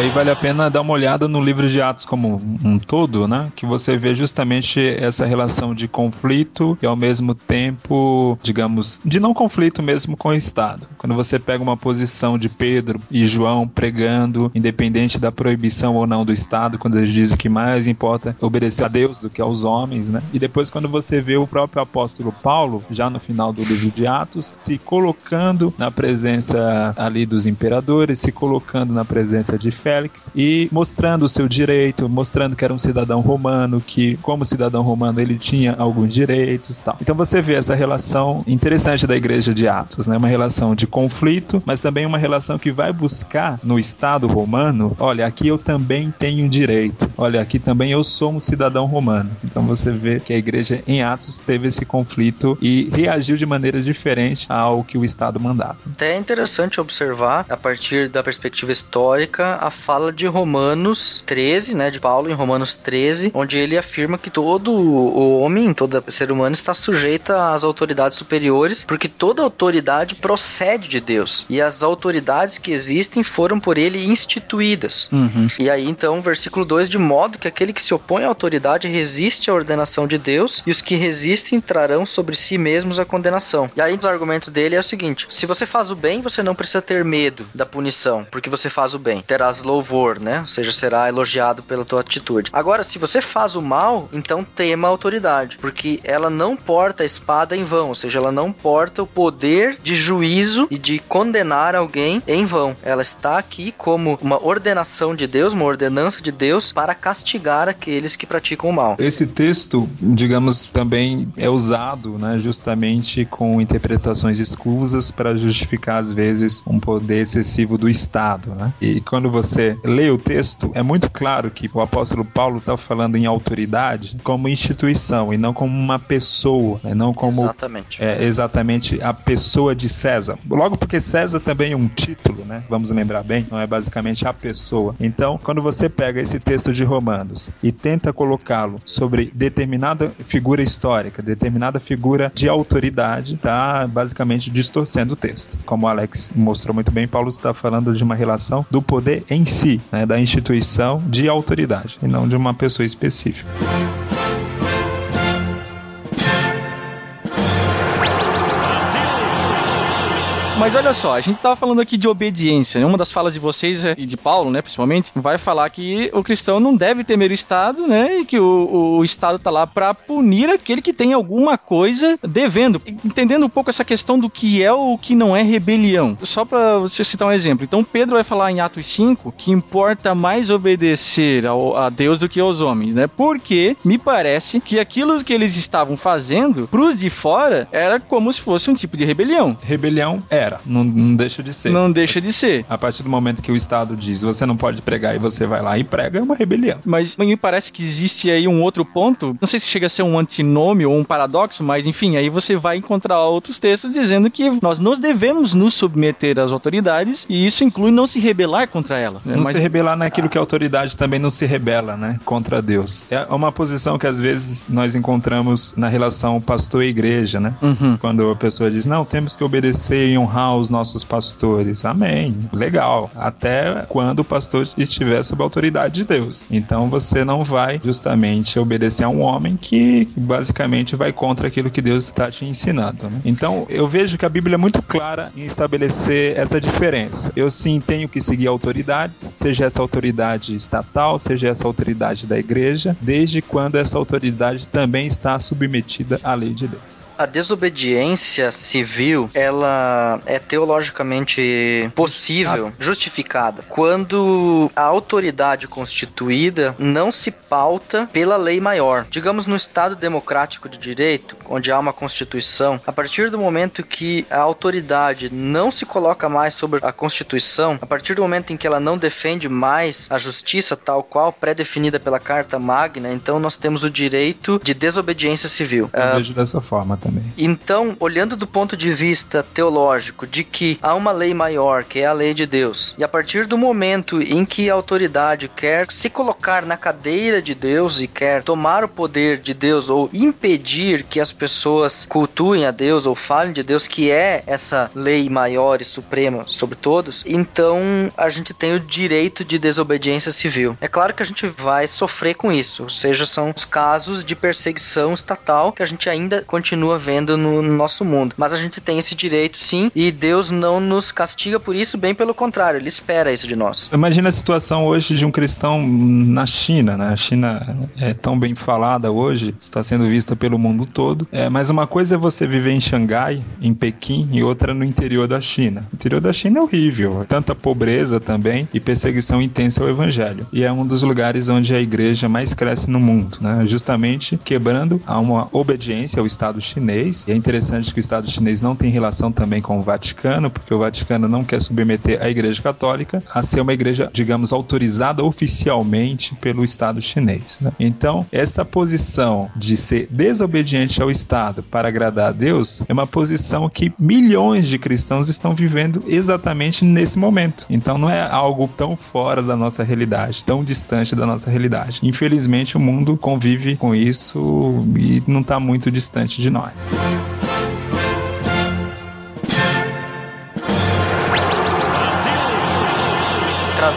Speaker 3: Aí vale a pena dar uma olhada no livro de Atos como um todo, né? Que você vê justamente essa relação de conflito e ao mesmo tempo, digamos, de não conflito mesmo com o Estado. Quando você pega uma posição de Pedro e João pregando, independente da proibição ou não do Estado, quando eles dizem que mais importa obedecer a Deus do que aos homens, né? E depois quando você vê o próprio apóstolo Paulo, já no final do livro de Atos, se colocando na presença ali dos imperadores, se colocando na presença de Félix e mostrando o seu direito, mostrando que era um cidadão romano, que como cidadão romano ele tinha alguns direitos, tal. Então você vê essa relação interessante da igreja de Atos, né? Uma relação de conflito, mas também uma relação que vai buscar no Estado romano, olha, aqui eu também tenho direito. Olha, aqui também eu sou um cidadão romano. Então você vê que a igreja em Atos teve esse conflito e reagiu de maneira diferente ao que o Estado mandava.
Speaker 2: Até é interessante observar, a partir da perspectiva histórica, a fala de Romanos 13, né, de Paulo em Romanos 13, onde ele afirma que todo o homem, todo ser humano está sujeito às autoridades superiores, porque toda autoridade procede de Deus. E as autoridades que existem foram por ele instituídas.
Speaker 1: Uhum.
Speaker 2: E aí então, versículo 2, de modo que aquele que se opõe à autoridade resiste à ordenação de Deus, e os que resistem trarão sobre si mesmos a condenação. E aí os argumentos dele é o seguinte: se você faz o bem, você não precisa ter medo da punição, porque você faz o bem. Terás louvor, né? Ou seja, será elogiado pela tua atitude. Agora, se você faz o mal, então tema a autoridade, porque ela não porta a espada em vão, ou seja, ela não porta o poder de juízo e de condenar alguém em vão. Ela está aqui como uma ordenação de Deus, uma ordenança de Deus para castigar aqueles que praticam o mal.
Speaker 3: Esse texto, digamos, também é usado, né, justamente com interpretações escusas para justificar às vezes um poder excessivo do Estado, né? E quando você lê o texto, é muito claro que o apóstolo Paulo está falando em autoridade como instituição e não como uma pessoa, né? não como
Speaker 2: Exatamente.
Speaker 3: é, exatamente a pessoa de César. Logo porque César também é um título, né? Vamos lembrar bem, não é basicamente a pessoa. Então, quando você pega esse texto de Romanos e tenta colocá-lo sobre determinada figura histórica, determinada figura de autoridade, tá basicamente distorcendo o texto. Como o Alex mostrou muito bem, Paulo está falando de uma relação do poder em si, né? da instituição de autoridade, e não de uma pessoa específica.
Speaker 1: Mas olha só, a gente tava falando aqui de obediência, né? Uma das falas de vocês é- e de Paulo, né, principalmente, vai falar que o cristão não deve temer o Estado, né? E que o, o Estado tá lá para punir aquele que tem alguma coisa devendo. Entendendo um pouco essa questão do que é ou o que não é rebelião. Só para você citar um exemplo. Então Pedro vai falar em Atos 5 que importa mais obedecer ao, a Deus do que aos homens, né? Porque me parece que aquilo que eles estavam fazendo pros de fora era como se fosse um tipo de rebelião.
Speaker 3: Rebelião era. Era. Não, não deixa de ser.
Speaker 1: Não deixa de ser.
Speaker 3: A partir do momento que o Estado diz você não pode pregar e você vai lá e prega, é uma rebelião.
Speaker 1: Mas me parece que existe aí um outro ponto. Não sei se chega a ser um antinômio ou um paradoxo, mas enfim, aí você vai encontrar outros textos dizendo que nós nos devemos nos submeter às autoridades e isso inclui não se rebelar contra ela.
Speaker 3: Não mas... se rebelar naquilo que a autoridade também não se rebela, né? Contra Deus. É uma posição que às vezes nós encontramos na relação pastor e igreja, né? Uhum. Quando a pessoa diz, não, temos que obedecer e honrar os nossos pastores. Amém. Legal. Até quando o pastor estiver sob a autoridade de Deus. Então você não vai justamente obedecer a um homem que basicamente vai contra aquilo que Deus está te ensinando. Né? Então eu vejo que a Bíblia é muito clara em estabelecer essa diferença. Eu sim tenho que seguir autoridades, seja essa autoridade estatal, seja essa autoridade da igreja, desde quando essa autoridade também está submetida à lei de Deus
Speaker 2: a desobediência civil, ela é teologicamente possível, justificada, quando a autoridade constituída não se pauta pela lei maior. Digamos no Estado democrático de direito, onde há uma constituição, a partir do momento que a autoridade não se coloca mais sobre a constituição, a partir do momento em que ela não defende mais a justiça tal qual pré-definida pela Carta Magna, então nós temos o direito de desobediência civil.
Speaker 3: Eu uh, vejo dessa forma também também.
Speaker 2: Então, olhando do ponto de vista teológico, de que há uma lei maior, que é a lei de Deus, e a partir do momento em que a autoridade quer se colocar na cadeira de Deus e quer tomar o poder de Deus ou impedir que as pessoas cultuem a Deus ou falem de Deus, que é essa lei maior e suprema sobre todos, então a gente tem o direito de desobediência civil. É claro que a gente vai sofrer com isso, ou seja, são os casos de perseguição estatal que a gente ainda continua vendo no, nosso mundo. Mas a gente tem esse direito sim, e Deus não nos castiga por isso, bem pelo contrário, ele espera isso de nós.
Speaker 3: Imagina a situação hoje de um cristão na China, né? A China é tão bem falada hoje, está sendo vista pelo mundo todo. É, mas uma coisa é você viver em Xangai, em Pequim, e outra no interior da China. O interior da China é horrível, tanta pobreza também e perseguição intensa ao evangelho. E é um dos lugares onde a igreja mais cresce no mundo, né? Justamente quebrando a uma obediência ao Estado chinês chinês. E é interessante que o Estado chinês não tem relação também com o Vaticano, porque o Vaticano não quer submeter a Igreja Católica a ser uma igreja, digamos, autorizada oficialmente pelo Estado chinês. Né? Então, essa posição de ser desobediente ao Estado para agradar a Deus é uma posição que milhões de cristãos estão vivendo exatamente nesse momento. Então, não é algo tão fora da nossa realidade, tão distante da nossa realidade. Infelizmente, o mundo convive com isso e não está muito distante de nós. Podcast.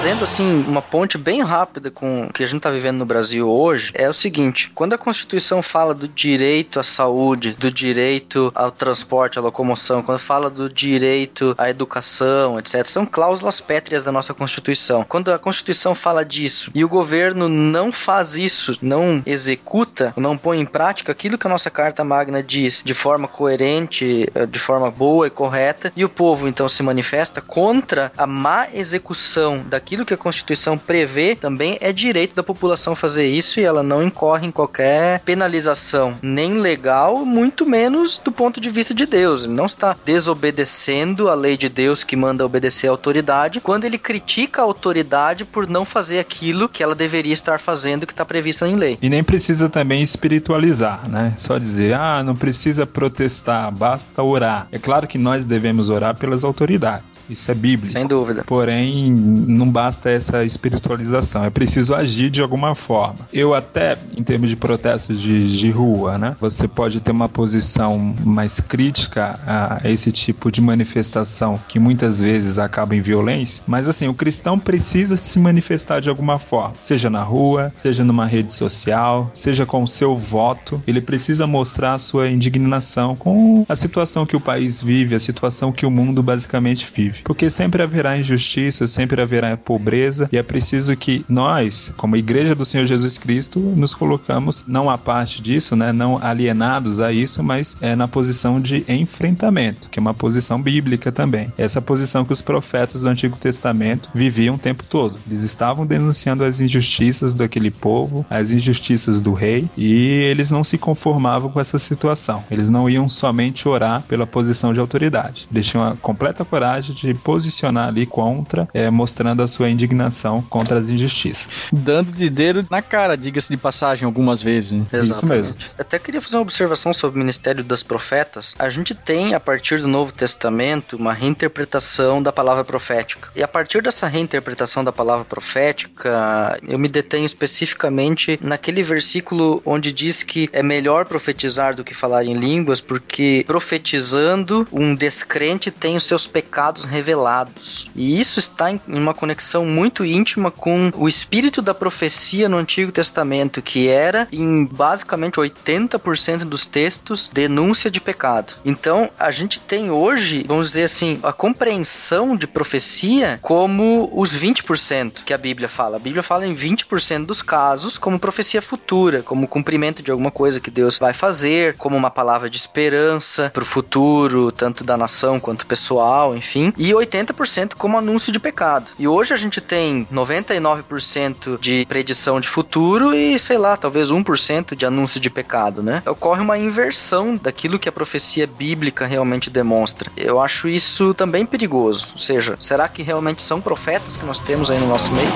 Speaker 2: Trazendo assim uma ponte bem rápida com o que a gente está vivendo no Brasil hoje, é o seguinte: quando a Constituição fala do direito à saúde, do direito ao transporte, à locomoção, quando fala do direito à educação, etc., são cláusulas pétreas da nossa Constituição. Quando a Constituição fala disso e o governo não faz isso, não executa, não põe em prática aquilo que a nossa Carta Magna diz de forma coerente, eh, de forma boa e correta, e o povo então se manifesta contra a má execução daquilo que a Constituição prevê, também é direito da população fazer isso e ela não incorre em qualquer penalização, nem legal, muito menos do ponto de vista de Deus. Ele não está desobedecendo a lei de Deus que manda obedecer à autoridade quando ele critica a autoridade por não fazer aquilo que ela deveria estar fazendo que está previsto em lei.
Speaker 3: E nem precisa também espiritualizar, né? Só dizer, ah, não precisa protestar, basta orar. É claro que nós devemos orar pelas autoridades, isso é bíblico.
Speaker 2: Sem dúvida.
Speaker 3: Porém, não basta essa espiritualização, é preciso agir de alguma forma. Eu até, em termos de protestos de, de rua, né, você pode ter uma posição mais crítica a esse tipo de manifestação que muitas vezes acaba em violência, mas assim, o cristão precisa se manifestar de alguma forma, seja na rua, seja numa rede social, seja com o seu voto, ele precisa mostrar sua indignação com a situação que o país vive, a situação que o mundo basicamente vive, porque sempre haverá injustiça, sempre haverá pobreza, e é preciso que nós, como igreja do Senhor Jesus Cristo, nos colocamos não à parte disso, né, não alienados a isso, mas é na posição de enfrentamento, que é uma posição bíblica também. Essa posição que os profetas do Antigo Testamento viviam o tempo todo. Eles estavam denunciando as injustiças daquele povo, as injustiças do rei, e eles não se conformavam com essa situação. Eles não iam somente orar pela posição de autoridade. Eles tinham a completa coragem de posicionar ali contra, é, mostrando a sua indignação contra as injustiças.
Speaker 1: Dando de dedo na cara, diga-se de passagem, algumas vezes. Né?
Speaker 3: Isso mesmo.
Speaker 2: Até queria fazer uma observação sobre o ministério das profetas. A gente tem, a partir do Novo Testamento, uma reinterpretação da palavra profética. E a partir dessa reinterpretação da palavra profética, eu me detenho especificamente naquele versículo onde diz que é melhor profetizar do que falar em línguas, porque profetizando, um descrente tem os seus pecados revelados. E isso está em uma conexão muito íntima com o espírito da profecia no Antigo Testamento, que era, em basicamente 80% dos textos, denúncia de pecado. Então, a gente tem hoje, vamos dizer assim, a compreensão de profecia como os 20% que a Bíblia fala. A Bíblia fala em 20% dos casos como profecia futura, como cumprimento de alguma coisa que Deus vai fazer, como uma palavra de esperança para o futuro, tanto da nação quanto pessoal, enfim, e 80% como anúncio de pecado. E hoje a gente tem 99% de predição de futuro e, sei lá, talvez 1% de anúncio de pecado, né? Ocorre uma inversão daquilo que a profecia bíblica realmente demonstra. Eu acho isso também perigoso. Ou seja, será que realmente são profetas que nós temos aí no nosso meio?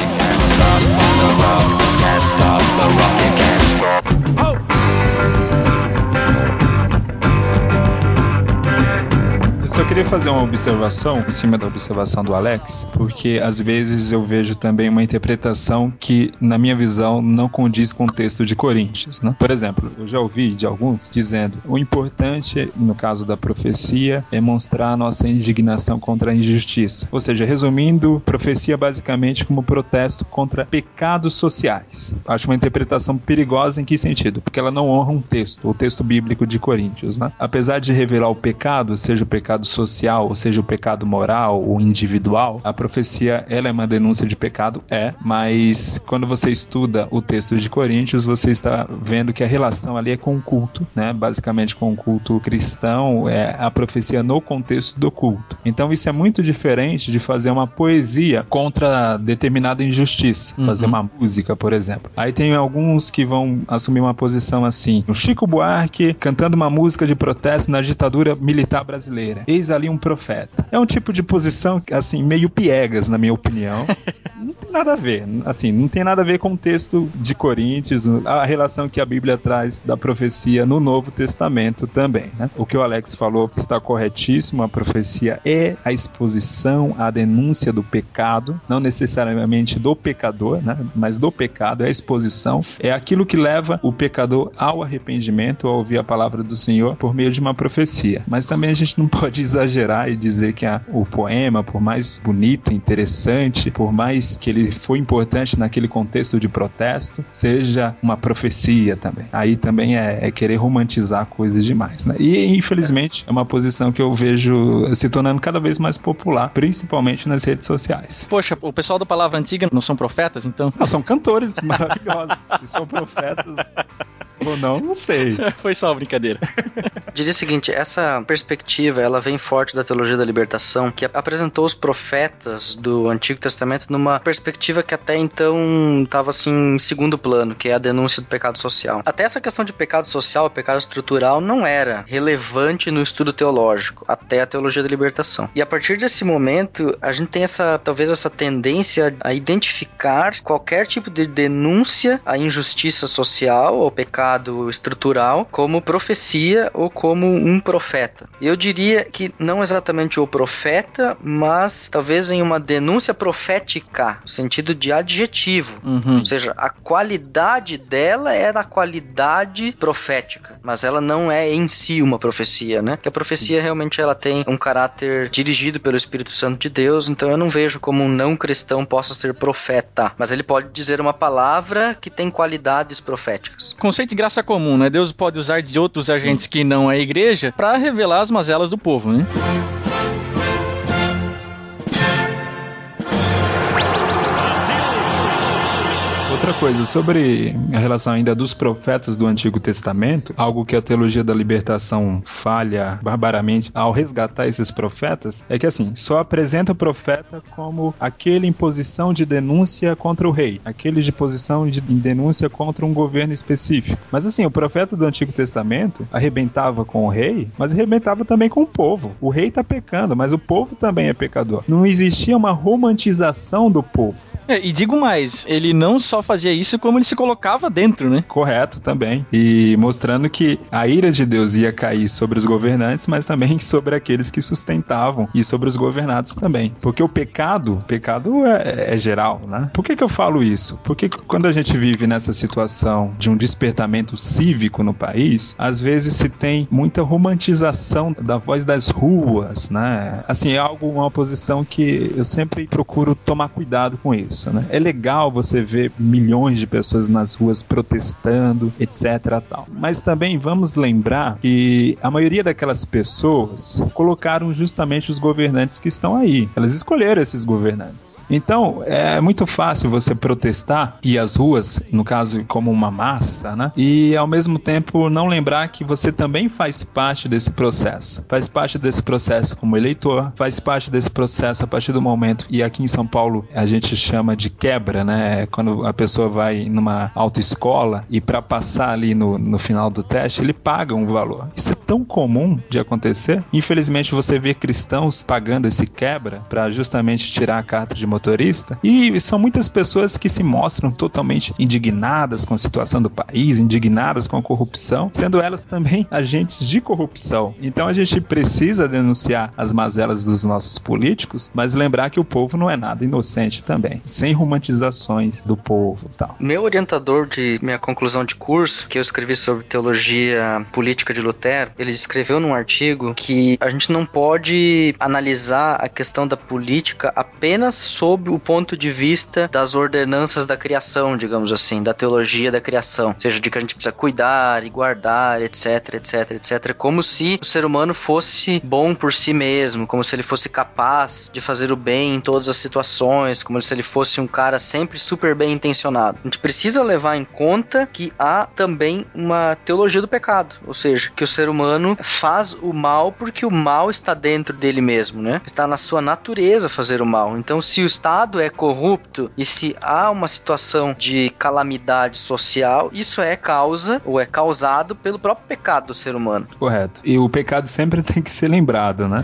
Speaker 3: Eu só queria fazer uma observação em cima da observação do Alex, porque às vezes eu vejo também uma interpretação que, na minha visão, não condiz com o texto de Coríntios. Né? Por exemplo, eu já ouvi de alguns dizendo: o importante, no caso da profecia, é mostrar a nossa indignação contra a injustiça. Ou seja, resumindo, profecia basicamente como protesto contra pecados sociais. Acho uma interpretação perigosa em que sentido? Porque ela não honra um texto, o texto bíblico de Coríntios. Né? Apesar de revelar o pecado, seja o pecado social, ou seja, o pecado moral ou individual, a profecia ela é uma denúncia de pecado, é, mas quando você estuda o texto de Coríntios, você está vendo que a relação ali é com o culto, né? Basicamente com o culto cristão, é a profecia no contexto do culto. Então isso é muito diferente de fazer uma poesia contra determinada injustiça, uhum. fazer uma música, por exemplo. Aí tem alguns que vão assumir uma posição assim: o Chico Buarque cantando uma música de protesto na ditadura militar brasileira eis ali um profeta. É um tipo de posição, assim, meio piegas, na minha opinião. não tem nada a ver. Assim, não tem nada a ver com o texto de Coríntios, a relação que a Bíblia traz da profecia no Novo Testamento também. Né? O que o Alex falou está corretíssimo. A profecia é a exposição, a denúncia do pecado, não necessariamente do pecador, né? mas do pecado, é a exposição. É aquilo que leva o pecador ao arrependimento, a ouvir a palavra do Senhor por meio de uma profecia. Mas também a gente não pode exagerar e dizer que a, o poema, por mais bonito, interessante, por mais que ele foi importante naquele contexto de protesto, seja uma profecia também. Aí também é, é querer romantizar coisas demais, né? E infelizmente é uma posição que eu vejo se tornando cada vez mais popular, principalmente nas redes sociais.
Speaker 1: Poxa, o pessoal da palavra antiga não são profetas, então?
Speaker 3: Não, são cantores maravilhosos. se são profetas ou não, não sei.
Speaker 1: Foi só uma brincadeira.
Speaker 2: Diria o seguinte, essa perspectiva, ela vem forte da teologia da libertação, que apresentou os profetas do Antigo Testamento numa perspectiva que até então estava assim em segundo plano, que é a denúncia do pecado social. Até essa questão de pecado social, pecado estrutural, não era relevante no estudo teológico, até a teologia da libertação. E a partir desse momento, a gente tem essa, talvez essa tendência a identificar qualquer tipo de denúncia à injustiça social ou pecado estrutural como profecia ou como um profeta. Eu diria que não exatamente o profeta, mas talvez em uma denúncia profética, no sentido de adjetivo. Uhum. Ou seja, a qualidade dela é da qualidade profética, mas ela não é em si uma profecia, né? Que a profecia realmente ela tem um caráter dirigido pelo Espírito Santo de Deus, então eu não vejo como um não cristão possa ser profeta, mas ele pode dizer uma palavra que tem qualidades proféticas.
Speaker 1: Conceito graça comum, né? Deus pode usar de outros agentes que não a igreja para revelar as mazelas do povo, né?
Speaker 3: Outra coisa, sobre a relação ainda dos profetas do Antigo Testamento, algo que a teologia da libertação falha barbaramente ao resgatar esses profetas, é que assim, só apresenta o profeta como aquele em posição de denúncia contra o rei, aquele de posição de denúncia contra um governo específico. Mas assim, o profeta do Antigo Testamento arrebentava com o rei, mas arrebentava também com o povo. O rei está pecando, mas o povo também é pecador. Não existia uma romantização do povo.
Speaker 1: É, e digo mais, ele não só fazia isso, como ele se colocava dentro, né?
Speaker 3: Correto também. E mostrando que a ira de Deus ia cair sobre os governantes, mas também sobre aqueles que sustentavam e sobre os governados também. Porque o pecado, pecado é, é geral, né? Por que, que eu falo isso? Porque quando a gente vive nessa situação de um despertamento cívico no país, às vezes se tem muita romantização da voz das ruas, né? Assim, é algo, uma posição que eu sempre procuro tomar cuidado com isso, né? É legal você ver milhões de pessoas nas ruas protestando, etc. Tal. Mas também vamos lembrar que a maioria daquelas pessoas colocaram justamente os governantes que estão aí. Elas escolheram esses governantes. Então é muito fácil você protestar e as ruas, no caso, como uma massa, né? E ao mesmo tempo não lembrar que você também faz parte desse processo. Faz parte desse processo como eleitor, faz parte desse processo a partir do momento. E aqui em São Paulo a gente chama de quebra, né? Quando a pessoa vai numa autoescola e para passar ali no, no final do teste, ele paga um valor. Isso é tão comum de acontecer. Infelizmente, você vê cristãos pagando esse quebra para justamente tirar a carta de motorista. E são muitas pessoas que se mostram totalmente indignadas com a situação do país, indignadas com a corrupção, sendo elas também agentes de corrupção. Então a gente precisa denunciar as mazelas dos nossos políticos, mas lembrar que o povo não é nada inocente também sem romantizações do povo tal.
Speaker 2: Meu orientador de minha conclusão de curso, que eu escrevi sobre teologia política de Lutero, ele escreveu num artigo que a gente não pode analisar a questão da política apenas sob o ponto de vista das ordenanças da criação, digamos assim, da teologia da criação, ou seja, de que a gente precisa cuidar e guardar, etc, etc, etc, como se o ser humano fosse bom por si mesmo, como se ele fosse capaz de fazer o bem em todas as situações, como se ele fosse um cara sempre super bem intencionado. A gente precisa levar em conta que há também uma teologia do pecado, ou seja, que o ser humano faz o mal porque o mal está dentro dele mesmo, né? Está na sua natureza fazer o mal. Então, se o Estado é corrupto e se há uma situação de calamidade social, isso é causa ou é causado pelo próprio pecado do ser humano.
Speaker 3: Correto. E o pecado sempre tem que ser lembrado, né?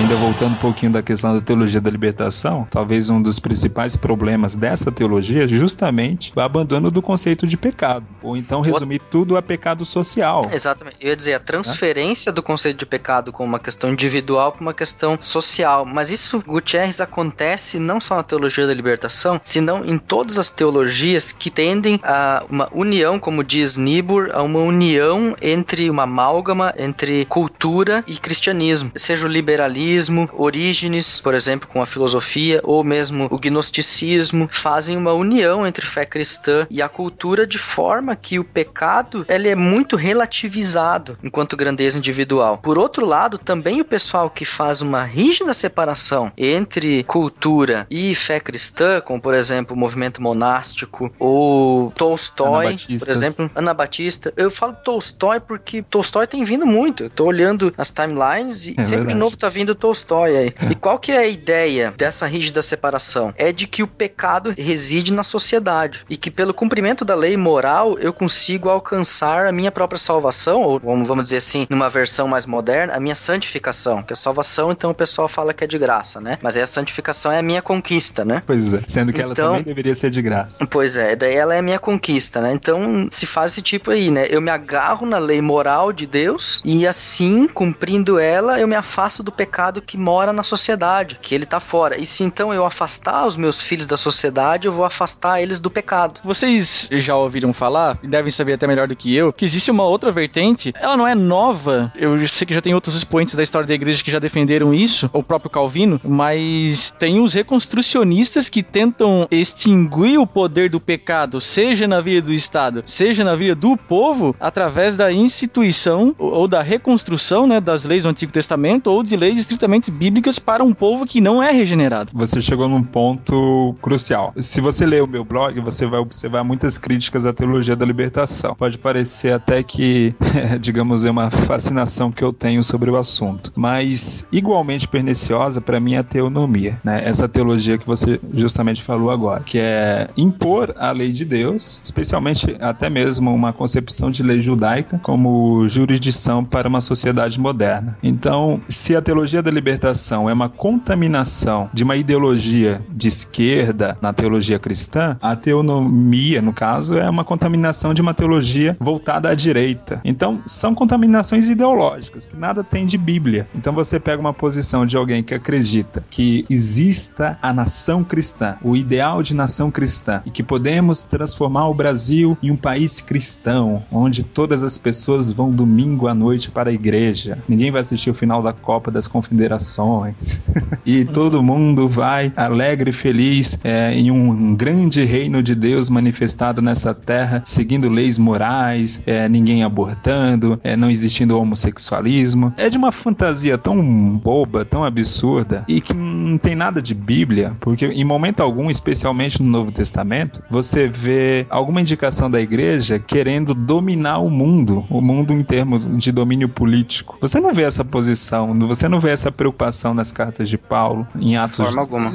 Speaker 3: Ainda voltando um pouquinho da questão da teologia da libertação, talvez um dos principais problemas dessa teologia é justamente o abandono do conceito de pecado, ou então resumir tudo a pecado social.
Speaker 2: Exatamente. Eu ia dizer, a transferência é? do conceito de pecado como uma questão individual para uma questão social. Mas isso, Gutierrez, acontece não só na teologia da libertação, senão em todas as teologias que tendem a uma união, como diz Niebuhr, a uma união entre uma amálgama entre cultura e cristianismo, seja o liberalismo Orígenes, por exemplo, com a filosofia, ou mesmo o gnosticismo, fazem uma união entre fé cristã e a cultura de forma que o pecado ele é muito relativizado enquanto grandeza individual. Por outro lado, também o pessoal que faz uma rígida separação entre cultura e fé cristã, como por exemplo o movimento monástico ou Tolstói, por exemplo, Anabatista. Eu falo Tolstói porque Tolstói tem vindo muito. Eu tô olhando as timelines e é sempre verdade. de novo tá vindo Tolstói aí. E qual que é a ideia dessa rígida separação? É de que o pecado reside na sociedade e que pelo cumprimento da lei moral eu consigo alcançar a minha própria salvação, ou vamos dizer assim, numa versão mais moderna, a minha santificação. Que a salvação, então o pessoal fala que é de graça, né? Mas a santificação é a minha conquista, né?
Speaker 3: Pois é, sendo que ela então, também deveria ser de graça.
Speaker 2: Pois é, daí ela é a minha conquista, né? Então se faz esse tipo aí, né? Eu me agarro na lei moral de Deus e assim, cumprindo ela, eu me afasto do pecado que mora na sociedade, que ele tá fora. E se então eu afastar os meus filhos da sociedade, eu vou afastar eles do pecado.
Speaker 1: Vocês já ouviram falar, e devem saber até melhor do que eu, que existe uma outra vertente, ela não é nova, eu sei que já tem outros expoentes da história da igreja que já defenderam isso, o próprio Calvino, mas tem os reconstrucionistas que tentam extinguir o poder do pecado, seja na vida do Estado, seja na vida do povo, através da instituição ou da reconstrução né, das leis do Antigo Testamento ou de leis fundamentos bíblicos para um povo que não é regenerado.
Speaker 3: Você chegou num ponto crucial. Se você ler o meu blog, você vai observar muitas críticas à teologia da libertação. Pode parecer até que, digamos, é uma fascinação que eu tenho sobre o assunto, mas igualmente perniciosa para mim é a teonomia, né? Essa teologia que você justamente falou agora, que é impor a lei de Deus, especialmente até mesmo uma concepção de lei judaica como jurisdição para uma sociedade moderna. Então, se a teologia da libertação é uma contaminação de uma ideologia de esquerda na teologia cristã, a teonomia, no caso, é uma contaminação de uma teologia voltada à direita. Então, são contaminações ideológicas que nada tem de Bíblia. Então, você pega uma posição de alguém que acredita que exista a nação cristã, o ideal de nação cristã, e que podemos transformar o Brasil em um país cristão, onde todas as pessoas vão domingo à noite para a igreja. Ninguém vai assistir o final da Copa das Confederações. e todo mundo vai alegre e feliz é, em um grande reino de Deus manifestado nessa terra, seguindo leis morais, é, ninguém abortando, é, não existindo homossexualismo. É de uma fantasia tão boba, tão absurda e que não tem nada de Bíblia, porque em momento algum, especialmente no Novo Testamento, você vê alguma indicação da igreja querendo dominar o mundo, o mundo em termos de domínio político. Você não vê essa posição, você não vê essa preocupação nas cartas de Paulo, em Atos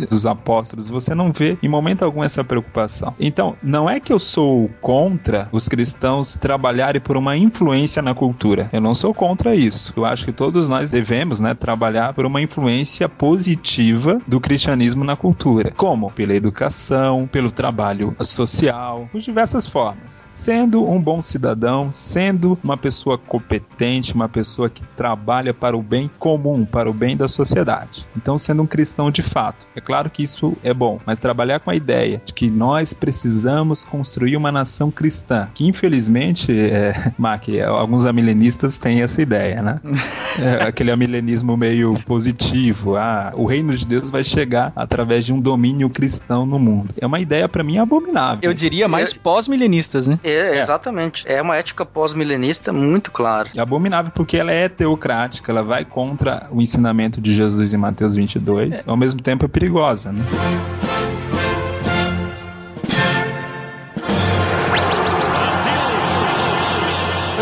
Speaker 3: dos Apóstolos, você não vê em momento algum essa preocupação. Então, não é que eu sou contra os cristãos trabalharem por uma influência na cultura. Eu não sou contra isso. Eu acho que todos nós devemos, né, trabalhar por uma influência positiva do cristianismo na cultura. Como? Pela educação, pelo trabalho social, por diversas formas. Sendo um bom cidadão, sendo uma pessoa competente, uma pessoa que trabalha para o bem comum, para o bem da sociedade. Então, sendo um cristão de fato. É claro que isso é bom, mas trabalhar com a ideia de que nós precisamos construir uma nação cristã, que infelizmente, é, Mac, alguns amilenistas têm essa ideia, né? É, aquele amilenismo meio positivo. Ah, o reino de Deus vai chegar através de um domínio cristão no mundo. É uma ideia para mim abominável.
Speaker 1: Eu diria mais é, pós-milenistas, né?
Speaker 2: É, exatamente. É uma ética pós-milenista muito clara.
Speaker 3: É abominável porque ela é teocrática, ela vai contra o ensinamento de Jesus em Mateus 22, é. ao mesmo tempo é perigosa, né?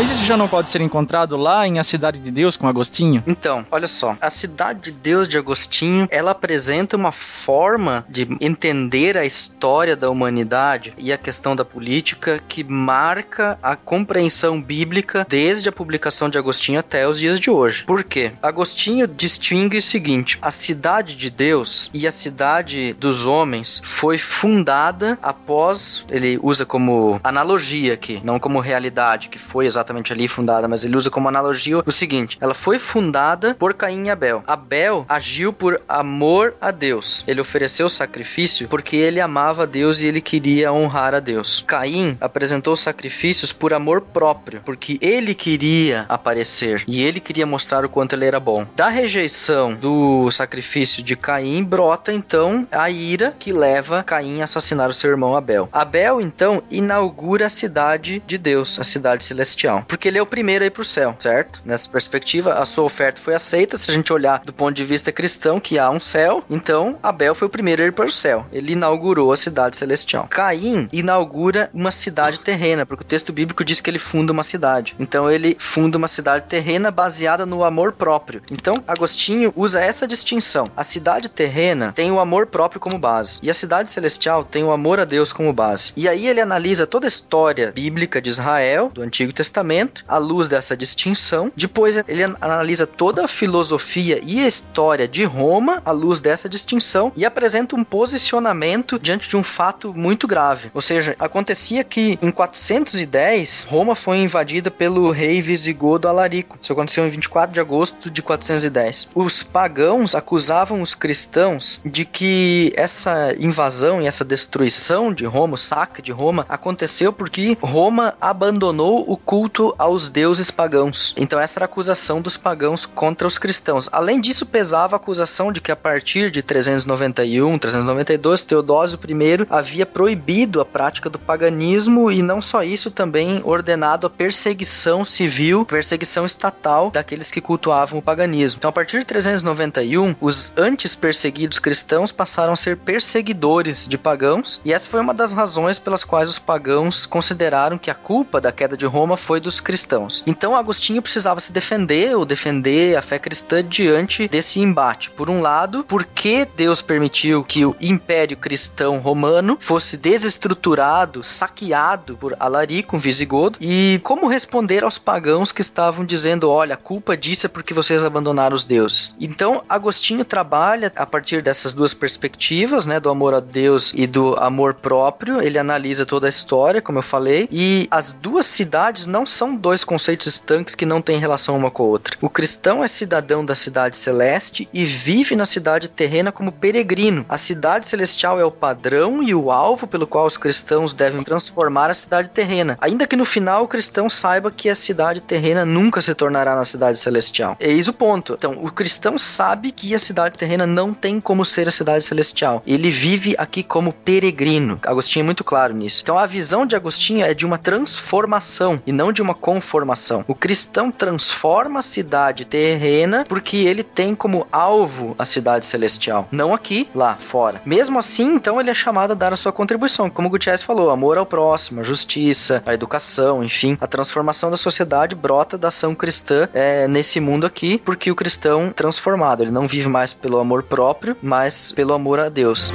Speaker 1: Mas isso já não pode ser encontrado lá em A Cidade de Deus com Agostinho?
Speaker 2: Então, olha só. A Cidade de Deus de Agostinho, ela apresenta uma forma de entender a história da humanidade e a questão da política que marca a compreensão bíblica desde a publicação de Agostinho até os dias de hoje. Por quê? Agostinho distingue o seguinte: a cidade de Deus e a cidade dos homens foi fundada após, ele usa como analogia aqui, não como realidade, que foi exatamente ali fundada, mas ele usa como analogia o seguinte: ela foi fundada por Caim e Abel. Abel agiu por amor a Deus. Ele ofereceu sacrifício porque ele amava Deus e ele queria honrar a Deus. Caim apresentou sacrifícios por amor próprio, porque ele queria aparecer e ele queria mostrar o quanto ele era bom. Da rejeição do sacrifício de Caim brota então a ira que leva Caim a assassinar o seu irmão Abel. Abel então inaugura a cidade de Deus, a cidade celestial porque ele é o primeiro a ir pro céu, certo? Nessa perspectiva, a sua oferta foi aceita. Se a gente olhar do ponto de vista cristão, que há um céu, então Abel foi o primeiro a ir para o céu. Ele inaugurou a cidade celestial. Caim inaugura uma cidade terrena, porque o texto bíblico diz que ele funda uma cidade. Então ele funda uma cidade terrena baseada no amor próprio. Então Agostinho usa essa distinção. A cidade terrena tem o amor próprio como base, e a cidade celestial tem o amor a Deus como base. E aí ele analisa toda a história bíblica de Israel, do Antigo Testamento Testamento à luz dessa distinção. Depois ele analisa toda a filosofia e a história de Roma à luz dessa distinção e apresenta um posicionamento diante de um fato muito grave. Ou seja, acontecia que em 410 Roma foi invadida pelo rei visigodo Alarico. Isso aconteceu em 24 de agosto de 410. Os pagãos acusavam os cristãos de que essa invasão e essa destruição de Roma, o saque de Roma, aconteceu porque Roma abandonou o culto culto aos deuses pagãos. Então essa era a acusação dos pagãos contra os cristãos. Além disso, pesava a acusação de que a partir de 391, 392, Teodósio I havia proibido a prática do paganismo e não só isso, também ordenado a perseguição civil, perseguição estatal daqueles que cultuavam o paganismo. Então, a partir de 391, os antes perseguidos cristãos passaram a ser perseguidores de pagãos, e essa foi uma das razões pelas quais os pagãos consideraram que a culpa da queda de Roma foi dos cristãos. Então, Agostinho precisava se defender ou defender a fé cristã diante desse embate. Por um lado, porque Deus permitiu que o Império Cristão Romano fosse desestruturado, saqueado por Alarico, um visigodo, e como responder aos pagãos que estavam dizendo: olha, a culpa disso é porque vocês abandonaram os deuses. Então, Agostinho trabalha a partir dessas duas perspectivas, né, do amor a Deus e do amor próprio. Ele analisa toda a história, como eu falei, e as duas cidades não são dois conceitos estanques que não têm relação uma com a outra. O cristão é cidadão da cidade celeste e vive na cidade terrena como peregrino. A cidade celestial é o padrão e o alvo pelo qual os cristãos devem transformar a cidade terrena, ainda que no final o cristão saiba que a cidade terrena nunca se tornará na cidade celestial. Eis o ponto. Então, o cristão sabe que a cidade terrena não tem como ser a cidade celestial. Ele vive aqui como peregrino. Agostinho é muito claro nisso. Então, a visão de Agostinho é de uma transformação e não de uma conformação. O cristão transforma a cidade terrena porque ele tem como alvo a cidade celestial, não aqui, lá fora. Mesmo assim, então ele é chamado a dar a sua contribuição, como o Gutierrez falou, amor ao próximo, a justiça, a educação, enfim, a transformação da sociedade brota da ação cristã é, nesse mundo aqui, porque o cristão transformado, ele não vive mais pelo amor próprio, mas pelo amor a Deus.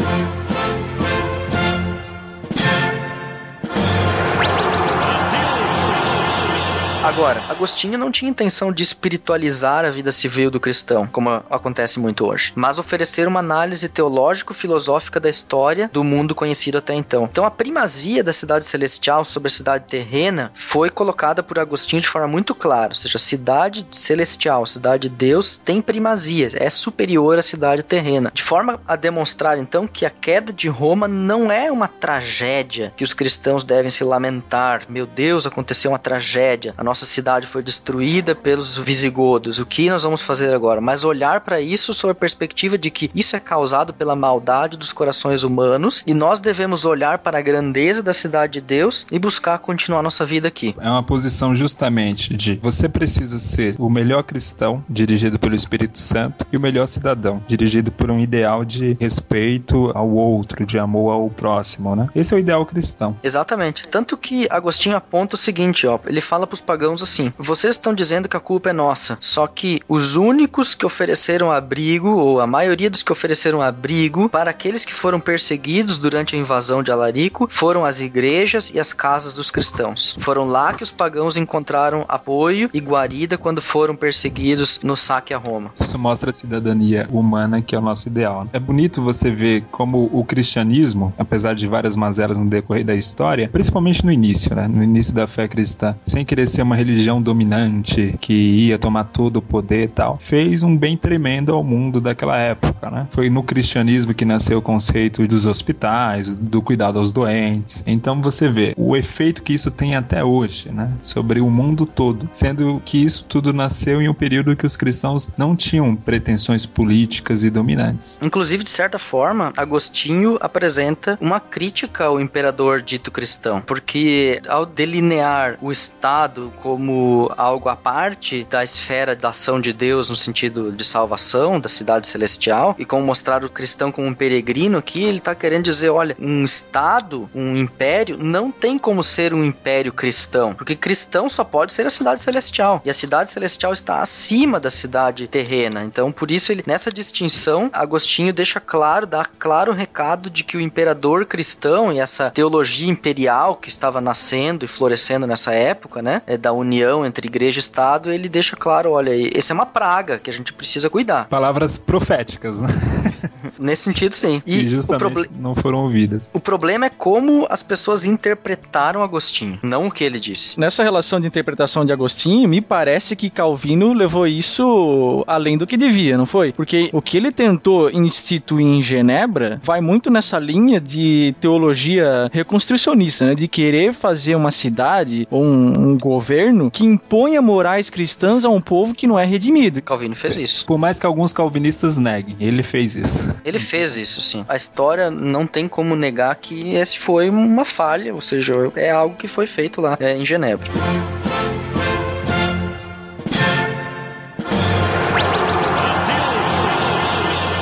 Speaker 2: Agora, Agostinho não tinha intenção de espiritualizar a vida civil do cristão, como acontece muito hoje, mas oferecer uma análise teológico-filosófica da história do mundo conhecido até então. Então, a primazia da cidade celestial sobre a cidade terrena foi colocada por Agostinho de forma muito clara, ou seja, a cidade celestial, a cidade de Deus, tem primazia, é superior à cidade terrena, de forma a demonstrar então que a queda de Roma não é uma tragédia que os cristãos devem se lamentar. Meu Deus, aconteceu uma tragédia. A nossa nossa cidade foi destruída pelos visigodos. O que nós vamos fazer agora? Mas olhar para isso sob a perspectiva de que isso é causado pela maldade dos corações humanos e nós devemos olhar para a grandeza da cidade de Deus e buscar continuar nossa vida aqui.
Speaker 3: É uma posição justamente de você precisa ser o melhor cristão, dirigido pelo Espírito Santo, e o melhor cidadão, dirigido por um ideal de respeito ao outro, de amor ao próximo, né? Esse é o ideal cristão.
Speaker 2: Exatamente. Tanto que Agostinho aponta o seguinte, ó, ele fala para os pagãos pagãos assim: vocês estão dizendo que a culpa é nossa, só que os únicos que ofereceram abrigo, ou a maioria dos que ofereceram abrigo para aqueles que foram perseguidos durante a invasão de Alarico foram as igrejas e as casas dos cristãos. Foram lá que os pagãos encontraram apoio e guarida quando foram perseguidos no saque a Roma.
Speaker 3: Isso mostra a cidadania humana que é o nosso ideal. É bonito você ver como o cristianismo, apesar de várias mazelas no decorrer da história, principalmente no início, né, no início da fé cristã, sem querer ser uma religião dominante que ia tomar todo o poder e tal, fez um bem tremendo ao mundo daquela época, né? Foi no cristianismo que nasceu o conceito dos hospitais, do cuidado aos doentes. Então você vê o efeito que isso tem até hoje, né? Sobre o mundo todo, sendo que isso tudo nasceu em um período que os cristãos não tinham pretensões políticas e dominantes.
Speaker 2: Inclusive, de certa forma, Agostinho apresenta uma crítica ao imperador dito cristão, porque ao delinear o Estado como algo à parte da esfera da ação de Deus no sentido de salvação da cidade celestial e como mostrar o cristão como um peregrino aqui, ele está querendo dizer, olha, um estado, um império não tem como ser um império cristão, porque cristão só pode ser a cidade celestial e a cidade celestial está acima da cidade terrena. Então, por isso ele nessa distinção, Agostinho deixa claro, dá claro o recado de que o imperador cristão e essa teologia imperial que estava nascendo e florescendo nessa época, né, é da união entre igreja e Estado, ele deixa claro, olha, essa é uma praga que a gente precisa cuidar.
Speaker 3: Palavras proféticas, né?
Speaker 2: Nesse sentido, sim.
Speaker 3: E,
Speaker 2: E
Speaker 3: justamente
Speaker 2: proble-
Speaker 3: não foram ouvidas.
Speaker 2: o problema é como as pessoas interpretaram Agostinho, não o que ele disse.
Speaker 1: Nessa relação de interpretação de Agostinho, me parece que Calvino levou isso além do que devia, não foi? Porque o que ele tentou instituir em Genebra vai muito nessa linha de teologia reconstrucionista, né? De querer fazer uma cidade ou um, um governo que imponha morais cristãs a um povo que não é redimido.
Speaker 2: Calvino fez isso.
Speaker 3: Por mais que alguns calvinistas neguem, ele fez isso.
Speaker 2: Ele fez isso, sim. A história não tem como negar que esse foi uma falha, ou seja, é algo que foi feito lá é, em Genebra.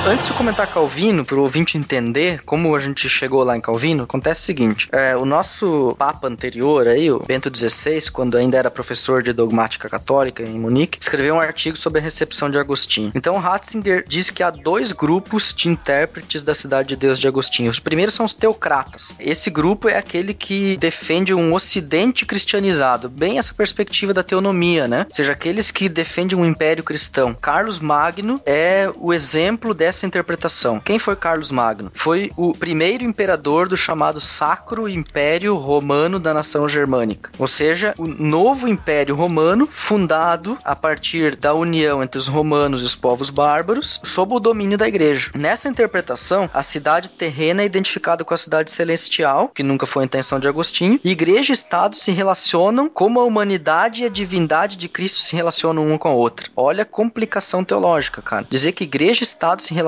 Speaker 2: Antes de comentar Calvino, para o ouvinte entender como a gente chegou lá em Calvino, acontece o seguinte: é, o nosso Papa anterior, aí, o Bento XVI, quando ainda era professor de dogmática católica em Munique, escreveu um artigo sobre a recepção de Agostinho. Então, Ratzinger diz que há dois grupos de intérpretes da Cidade de Deus de Agostinho. Os primeiros são os teocratas. Esse grupo é aquele que defende um ocidente cristianizado, bem essa perspectiva da teonomia, né? Ou seja, aqueles que defendem um império cristão. Carlos Magno é o exemplo dessa interpretação. Quem foi Carlos Magno? Foi o primeiro imperador do chamado Sacro Império Romano da nação germânica. Ou seja, o novo Império Romano, fundado a partir da união entre os romanos e os povos bárbaros, sob o domínio da igreja. Nessa interpretação, a cidade terrena é identificada com a cidade celestial, que nunca foi a intenção de Agostinho, e igreja e Estado se relacionam como a humanidade e a divindade de Cristo se relacionam uma com a outra. Olha a complicação teológica, cara. Dizer que igreja e Estado se relacionam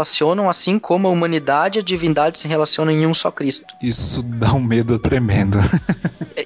Speaker 2: assim como a humanidade e a divindade se relacionam em um só Cristo.
Speaker 3: Isso dá um medo tremendo.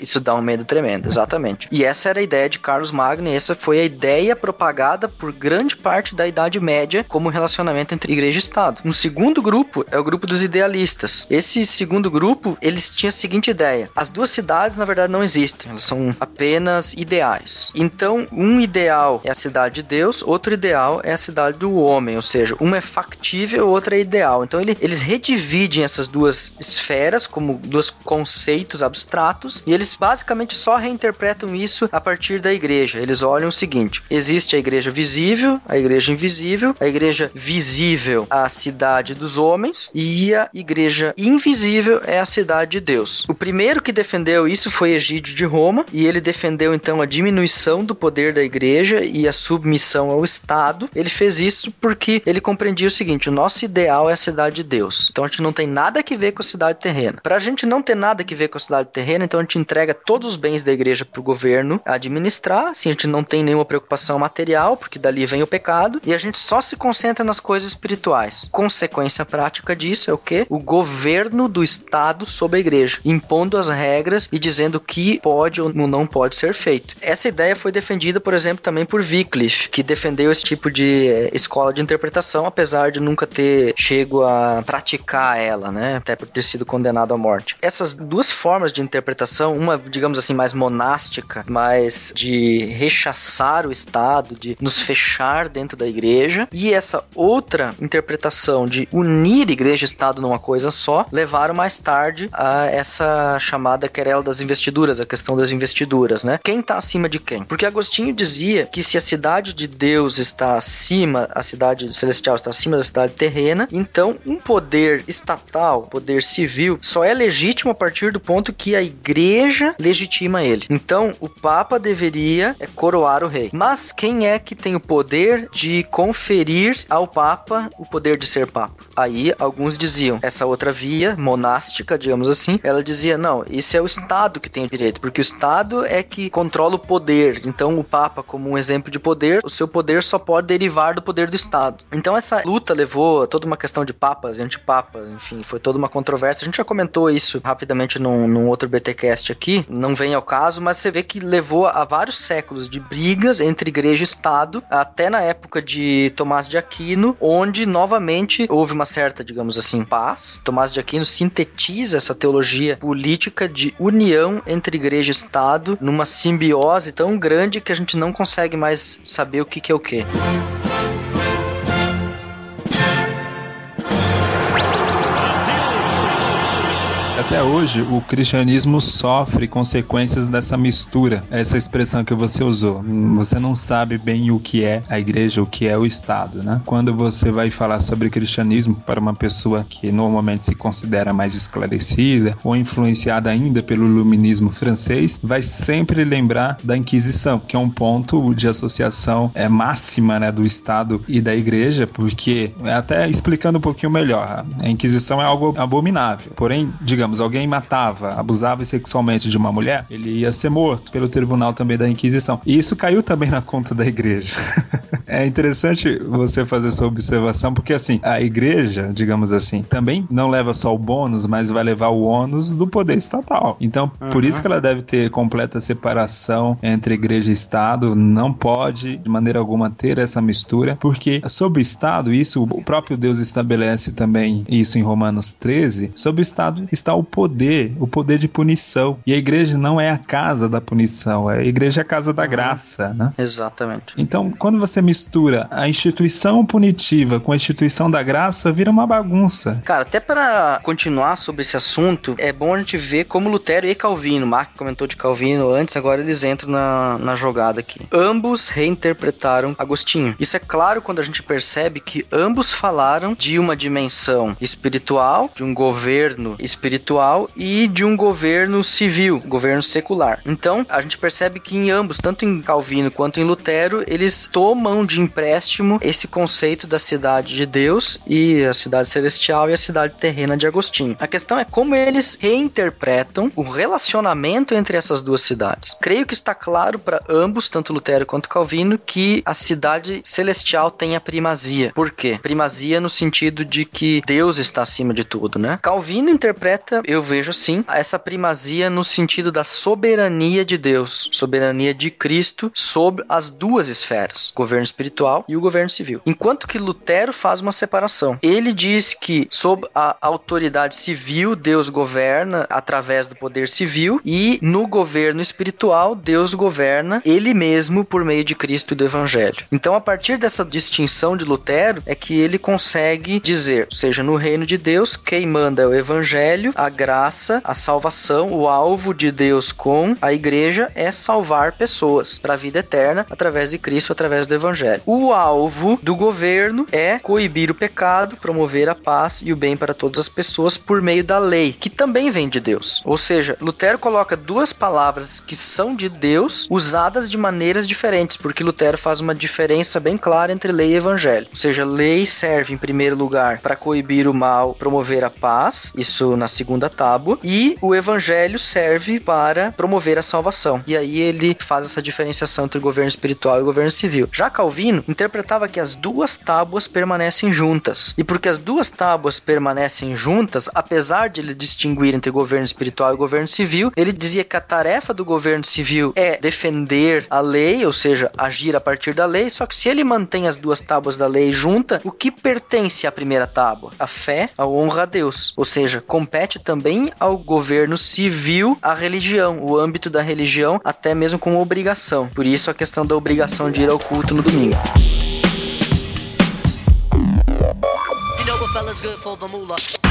Speaker 2: Isso dá um medo tremendo, exatamente. E essa era a ideia de Carlos Magno, e essa foi a ideia propagada por grande parte da Idade Média como relacionamento entre igreja e Estado. Um segundo grupo é o grupo dos idealistas. Esse segundo grupo, eles tinham a seguinte ideia: as duas cidades, na verdade, não existem, elas são apenas ideais. Então, um ideal é a cidade de Deus, outro ideal é a cidade do homem, ou seja, uma é factível, outra é ideal. Então, ele- eles redividem essas duas esferas como dois conceitos abstratos e eles basicamente só reinterpretam isso a partir da igreja. Eles olham o seguinte: existe a igreja visível, a igreja invisível, a igreja visível, a cidade dos homens, e a igreja invisível é a cidade de Deus. O primeiro que defendeu isso foi Egídio de Roma, e ele defendeu então a diminuição do poder da igreja e a submissão ao Estado. Ele fez isso porque ele compreendia o seguinte: nosso ideal é a cidade de Deus. Então a gente não tem nada que ver com a cidade terrena. Para a gente não ter nada que ver com a cidade terrena, então a gente entrega todos os bens da igreja para o governo administrar. Assim, a gente não tem nenhuma preocupação material, porque dali vem o pecado, e a gente só se concentra nas coisas espirituais. Consequência prática disso é o que? O governo do Estado sobre a igreja, impondo as regras e dizendo o que pode ou não pode ser feito. Essa ideia foi defendida, por exemplo, também por Wycliffe, que defendeu esse tipo de eh, escola de interpretação, apesar de nunca ter chego a praticar ela, né? Até por ter sido condenado à morte. Essas duas formas de interpretação, uma, digamos assim, mais monástica, mais de rechaçar o Estado, de nos fechar dentro da igreja, e essa outra interpretação de unir igreja e Estado numa coisa só, levaram mais tarde a essa chamada querela das investiduras, a questão das investiduras, né? Quem está acima de quem? Porque Agostinho dizia que se a cidade de Deus está acima, a cidade celestial está acima da cidade terrena, então um poder estatal, poder civil, só é legítimo a partir do ponto que a igreja legitima ele. Então, o Papa deveria é, coroar o rei. Mas quem é que tem o poder de conferir ao Papa o poder de ser Papa? Aí, alguns diziam, essa outra via, monástica, digamos assim, ela dizia, não, isso é o Estado que tem o direito, porque o Estado é que controla o poder. Então, o Papa, como um exemplo de poder, o seu poder só pode derivar do poder do Estado. Então, essa luta levou a toda uma questão de papas e antipapas, enfim, foi toda uma controvérsia. A gente já comentou isso rapidamente num, num outro BTcast aqui, não vem ao caso, mas você vê que levou a vários séculos de brigas entre igreja e Estado, até na época de Tomás de Aquino, onde novamente houve uma certa, digamos assim, paz. Tomás de Aquino sintetiza essa teologia política de união entre igreja e Estado numa simbiose tão grande que a gente não consegue mais saber o que, que é o que.
Speaker 3: Até hoje, o cristianismo sofre consequências dessa mistura, essa expressão que você usou. Você não sabe bem o que é a igreja, o que é o Estado, né? Quando você vai falar sobre cristianismo para uma pessoa que normalmente se considera mais esclarecida ou influenciada ainda pelo iluminismo francês, vai sempre lembrar da Inquisição, que é um ponto de associação é, máxima né, do Estado e da igreja, porque, até explicando um pouquinho melhor, a Inquisição é algo abominável. Porém, digamos, alguém matava, abusava sexualmente de uma mulher, ele ia ser morto pelo tribunal também da Inquisição. E isso caiu também na conta da igreja. é interessante você fazer essa observação, porque assim, a igreja, digamos assim, também não leva só o bônus, mas vai levar o ônus do poder estatal. Então, uhum. por isso que ela deve ter completa separação entre igreja e Estado, não pode de maneira alguma ter essa mistura, porque sob o Estado, isso o próprio Deus estabelece também isso em Romanos 13, sob o Estado está o poder, o poder de punição. E a igreja não é a casa da punição, a igreja é a casa da uhum. graça, né?
Speaker 2: Exatamente.
Speaker 3: Então, quando você mistura a instituição punitiva com a instituição da graça, vira uma bagunça.
Speaker 2: Cara, até para continuar sobre esse assunto, é bom a gente ver como Lutero e Calvino, Mark comentou de Calvino antes, agora eles entram na, na jogada aqui. Ambos reinterpretaram Agostinho. Isso é claro quando a gente percebe que ambos falaram de uma dimensão espiritual, de um governo espiritual e de um governo civil, governo secular. Então, a gente percebe que em ambos, tanto em Calvino quanto em Lutero, eles tomam de empréstimo esse conceito da cidade de Deus e a cidade celestial e a cidade terrena de Agostinho. A questão é como eles reinterpretam o relacionamento entre essas duas cidades. Creio que está claro para ambos, tanto Lutero quanto Calvino, que a cidade celestial tem a primazia. Por quê? Primazia no sentido de que Deus está acima de tudo, né? Calvino interpreta, eu vejo assim, essa primazia no sentido da soberania de Deus, soberania de Cristo sobre as duas esferas, o governo espiritual e o governo civil. Enquanto que Lutero faz uma separação. Ele diz que sob a autoridade civil Deus governa através do poder civil e no governo espiritual Deus governa ele mesmo por meio de Cristo e do evangelho. Então a partir dessa distinção de Lutero é que ele consegue dizer, seja no reino de Deus, quem manda é o evangelho, a graça, a salvação, o alvo de Deus com a igreja é salvar pessoas para a vida eterna através de Cristo, através do evangelho. O alvo do governo é coibir o pecado, promover a paz e o bem para todas as pessoas por meio da lei, que também vem de Deus. Ou seja, Lutero coloca duas palavras que são de Deus usadas de maneiras diferentes, porque Lutero faz uma diferença bem clara entre lei e evangelho. Ou seja, lei serve em primeiro lugar para coibir o mal, promover a paz, isso na segunda tábua, e o evangelho serve para promover a salvação. E aí ele faz essa diferenciação entre o governo espiritual e o governo civil. Já Calvino interpretava que as duas tábuas permanecem juntas. E porque as duas tábuas permanecem juntas, apesar de ele distinguir entre governo espiritual e governo civil, ele dizia que a tarefa do governo civil é defender a lei, ou seja, agir a partir da lei, só que se ele mantém as duas tábuas da lei junta, o que pertence à primeira tábua? A fé, a honra a Deus. Ou seja, compete também ao governo civil a religião, o âmbito da religião, até mesmo com obrigação. Por isso a questão da obrigação de ir ao culto no domingo. You know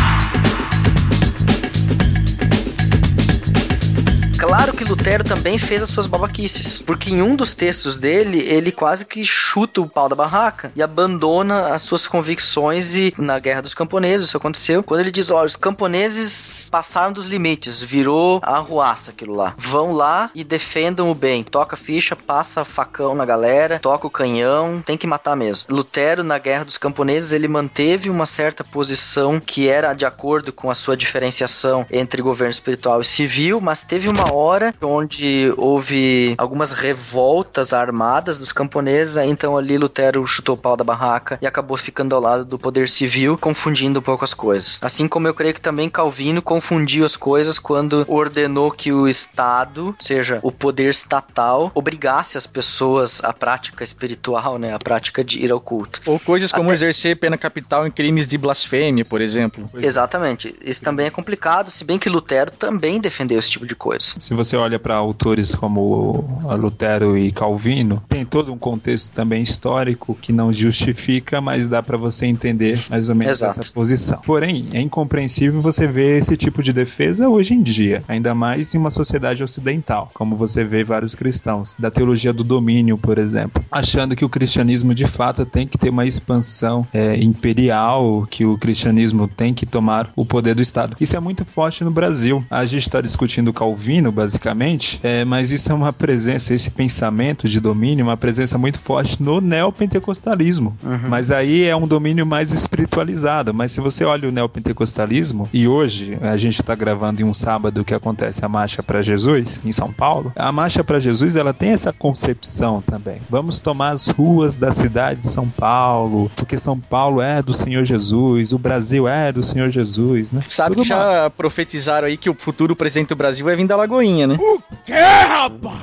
Speaker 2: Claro que Lutero também fez as suas babaquices, porque em um dos textos dele, ele quase que chuta o pau da barraca e abandona as suas convicções e na Guerra dos Camponeses isso aconteceu, quando ele diz, olha, os camponeses passaram dos limites, virou a arruaça aquilo lá. Vão lá e defendam o bem. Toca ficha, passa facão na galera, toca o canhão, tem que matar mesmo. Lutero na Guerra dos Camponeses, ele manteve uma certa posição que era de acordo com a sua diferenciação entre governo espiritual e civil, mas teve uma hora onde houve algumas revoltas armadas dos camponeses, então ali Lutero chutou o pau da barraca e acabou ficando ao lado do poder civil, confundindo um pouco as coisas. Assim como eu creio que também Calvino confundiu as coisas quando ordenou que o Estado, seja o poder estatal, obrigasse as pessoas à prática espiritual, né, a prática de ir ao culto.
Speaker 1: Ou coisas como Até... exercer pena capital em crimes de blasfêmia, por exemplo.
Speaker 2: Exatamente. Isso também é complicado, se bem que Lutero também defendeu esse tipo de coisa.
Speaker 3: Se você olha para autores como Lutero e Calvino, tem todo um contexto também histórico que não justifica, mas dá para você entender mais ou menos Exato. essa posição. Porém, é incompreensível você ver esse tipo de defesa hoje em dia, ainda mais em uma sociedade ocidental, como você vê vários cristãos, da teologia do domínio, por exemplo, achando que o cristianismo de fato tem que ter uma expansão é, imperial, que o cristianismo tem que tomar o poder do Estado. Isso é muito forte no Brasil. A gente está discutindo Calvino, basicamente, é, mas isso é uma presença, esse pensamento de domínio, uma presença muito forte no neopentecostalismo. Uhum. Mas aí é um domínio mais espiritualizado. Mas se você olha o neopentecostalismo, e hoje a gente está gravando em um sábado que acontece a Marcha para Jesus, em São Paulo, a Marcha para Jesus ela tem essa concepção também. Vamos tomar as ruas da cidade de São Paulo, porque São Paulo é do Senhor Jesus, o Brasil é do Senhor Jesus, né?
Speaker 1: Sabe Tudo que já profetizaram aí que o futuro presidente do Brasil vai vir da Lagoinha, né?
Speaker 4: O quê, rapaz?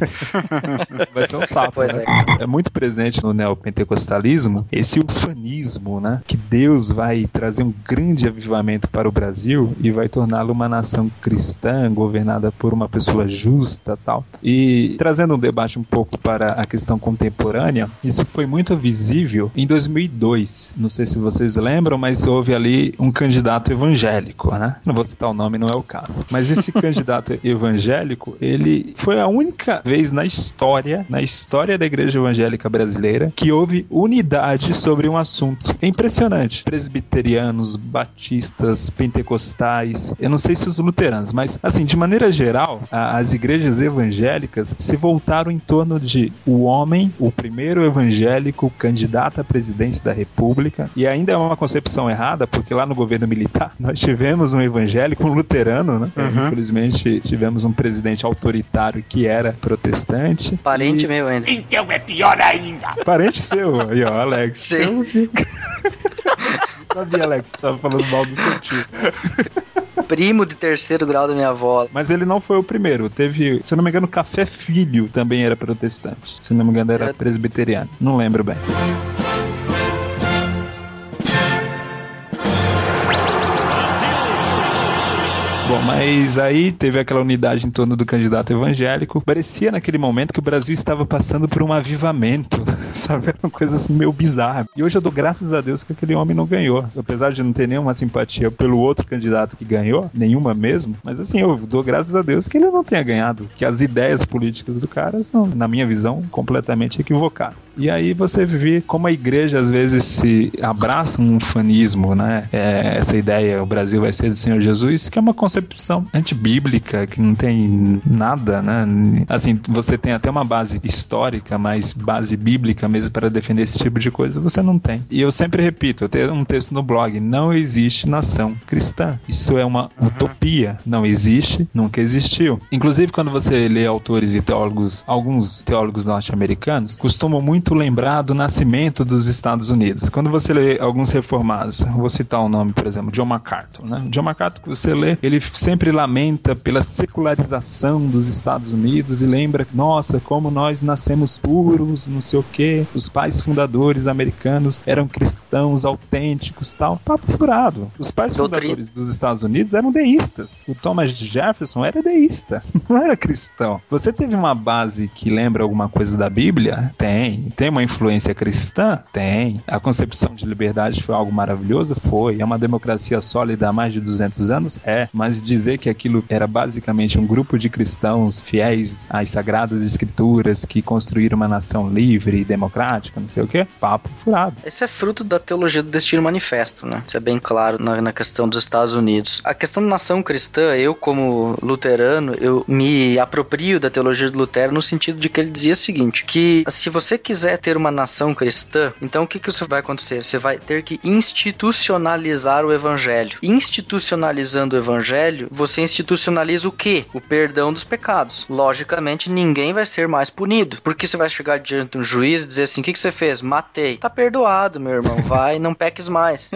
Speaker 3: vai ser um sapo. Né? É. é. muito presente no neopentecostalismo esse ufanismo, né? Que Deus vai trazer um grande avivamento para o Brasil e vai torná-lo uma nação cristã, governada por uma pessoa justa tal. E trazendo um debate um pouco para a questão contemporânea, isso foi muito visível em 2002. Não sei se vocês lembram, mas houve ali um candidato evangélico, né? Não vou citar o nome, não é o caso. Mas esse candidato evangélico, ele foi a única vez na história, na história da igreja evangélica brasileira, que houve unidade sobre um assunto. É impressionante. Presbiterianos, batistas, pentecostais, eu não sei se os luteranos, mas assim, de maneira geral, a, as igrejas evangélicas se voltaram em torno de o homem, o primeiro evangélico candidato à presidência da República, e ainda é uma concepção errada, porque lá no governo militar nós tivemos um evangélico, um luterano, né? Uhum. Infelizmente tivemos um presidente autoritário que era protestante.
Speaker 2: Parente e... meu ainda.
Speaker 4: Então é pior ainda.
Speaker 3: Parente seu, aí ó, Alex.
Speaker 2: Sim.
Speaker 3: sabia, Alex, você tava falando mal do seu tio.
Speaker 2: Primo de terceiro grau da minha avó.
Speaker 3: Mas ele não foi o primeiro. Teve, se eu não me engano, Café Filho também era protestante. Se não me engano, era presbiteriano. Não lembro bem. Bom, mas aí teve aquela unidade em torno do candidato evangélico. Parecia naquele momento que o Brasil estava passando por um avivamento, sabe? Era uma coisa assim meio bizarra. E hoje eu dou graças a Deus que aquele homem não ganhou. Apesar de não ter nenhuma simpatia pelo outro candidato que ganhou, nenhuma mesmo, mas assim, eu dou graças a Deus que ele não tenha ganhado. Que as ideias políticas do cara são, na minha visão, completamente equivocadas. E aí você vê como a igreja às vezes se abraça um fanismo, né? É, essa ideia, o Brasil vai ser do Senhor Jesus, que é uma concepção antibíblica, que não tem nada, né? Assim, você tem até uma base histórica, mas base bíblica mesmo para defender esse tipo de coisa, você não tem. E eu sempre repito, eu tenho um texto no blog, não existe nação cristã. Isso é uma uhum. utopia, não existe, nunca existiu. Inclusive, quando você lê autores e teólogos, alguns teólogos norte-americanos costumam muito muito lembrar do nascimento dos Estados Unidos. Quando você lê alguns reformados, vou citar o um nome, por exemplo, John MacArthur. Né? John MacArthur, que você lê, ele sempre lamenta pela secularização dos Estados Unidos e lembra, nossa, como nós nascemos puros, não sei o quê. Os pais fundadores americanos eram cristãos autênticos, tal. Papo furado. Os pais fundadores dos Estados Unidos eram deístas. O Thomas Jefferson era deísta, não era cristão. Você teve uma base que lembra alguma coisa da Bíblia? Tem. Tem uma influência cristã? Tem. A concepção de liberdade foi algo maravilhoso? Foi. É uma democracia sólida há mais de 200 anos? É. Mas dizer que aquilo era basicamente um grupo de cristãos fiéis às sagradas escrituras que construíram uma nação livre e democrática, não sei o que, papo furado.
Speaker 2: Esse é fruto da teologia do destino manifesto, né? Isso é bem claro na, na questão dos Estados Unidos. A questão da nação cristã, eu como luterano, eu me aproprio da teologia de Lutero no sentido de que ele dizia o seguinte, que se você quiser ter uma nação cristã, então o que, que isso vai acontecer? Você vai ter que institucionalizar o evangelho. Institucionalizando o evangelho, você institucionaliza o quê? O perdão dos pecados. Logicamente, ninguém vai ser mais punido. Porque você vai chegar diante de um juiz e dizer assim: o que, que você fez? Matei. Tá perdoado, meu irmão. Vai, não peques mais.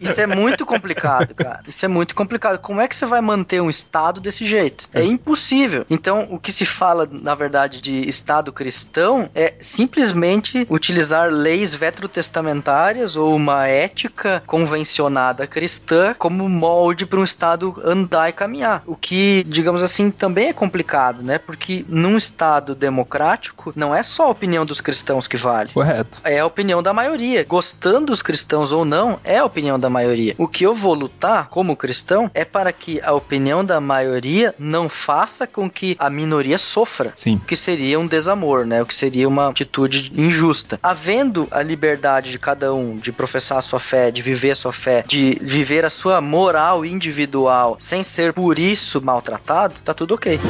Speaker 2: Isso é muito complicado, cara. Isso é muito complicado. Como é que você vai manter um Estado desse jeito? É impossível. Então, o que se fala, na verdade, de Estado cristão é simplesmente utilizar leis vetrotestamentárias ou uma ética convencionada cristã como molde para um Estado andar e caminhar. O que, digamos assim, também é complicado, né? Porque num Estado democrático, não é só a opinião dos cristãos que vale.
Speaker 3: Correto.
Speaker 2: É a opinião da maioria. Gostando dos cristãos ou não, é a opinião da maioria. O que eu vou lutar como cristão é para que a opinião da maioria não faça com que a minoria sofra.
Speaker 3: Sim.
Speaker 2: O que seria um desamor, né? O que seria uma atitude injusta. Havendo a liberdade de cada um de professar a sua fé, de viver a sua fé, de viver a sua moral individual sem ser por isso maltratado, tá tudo ok.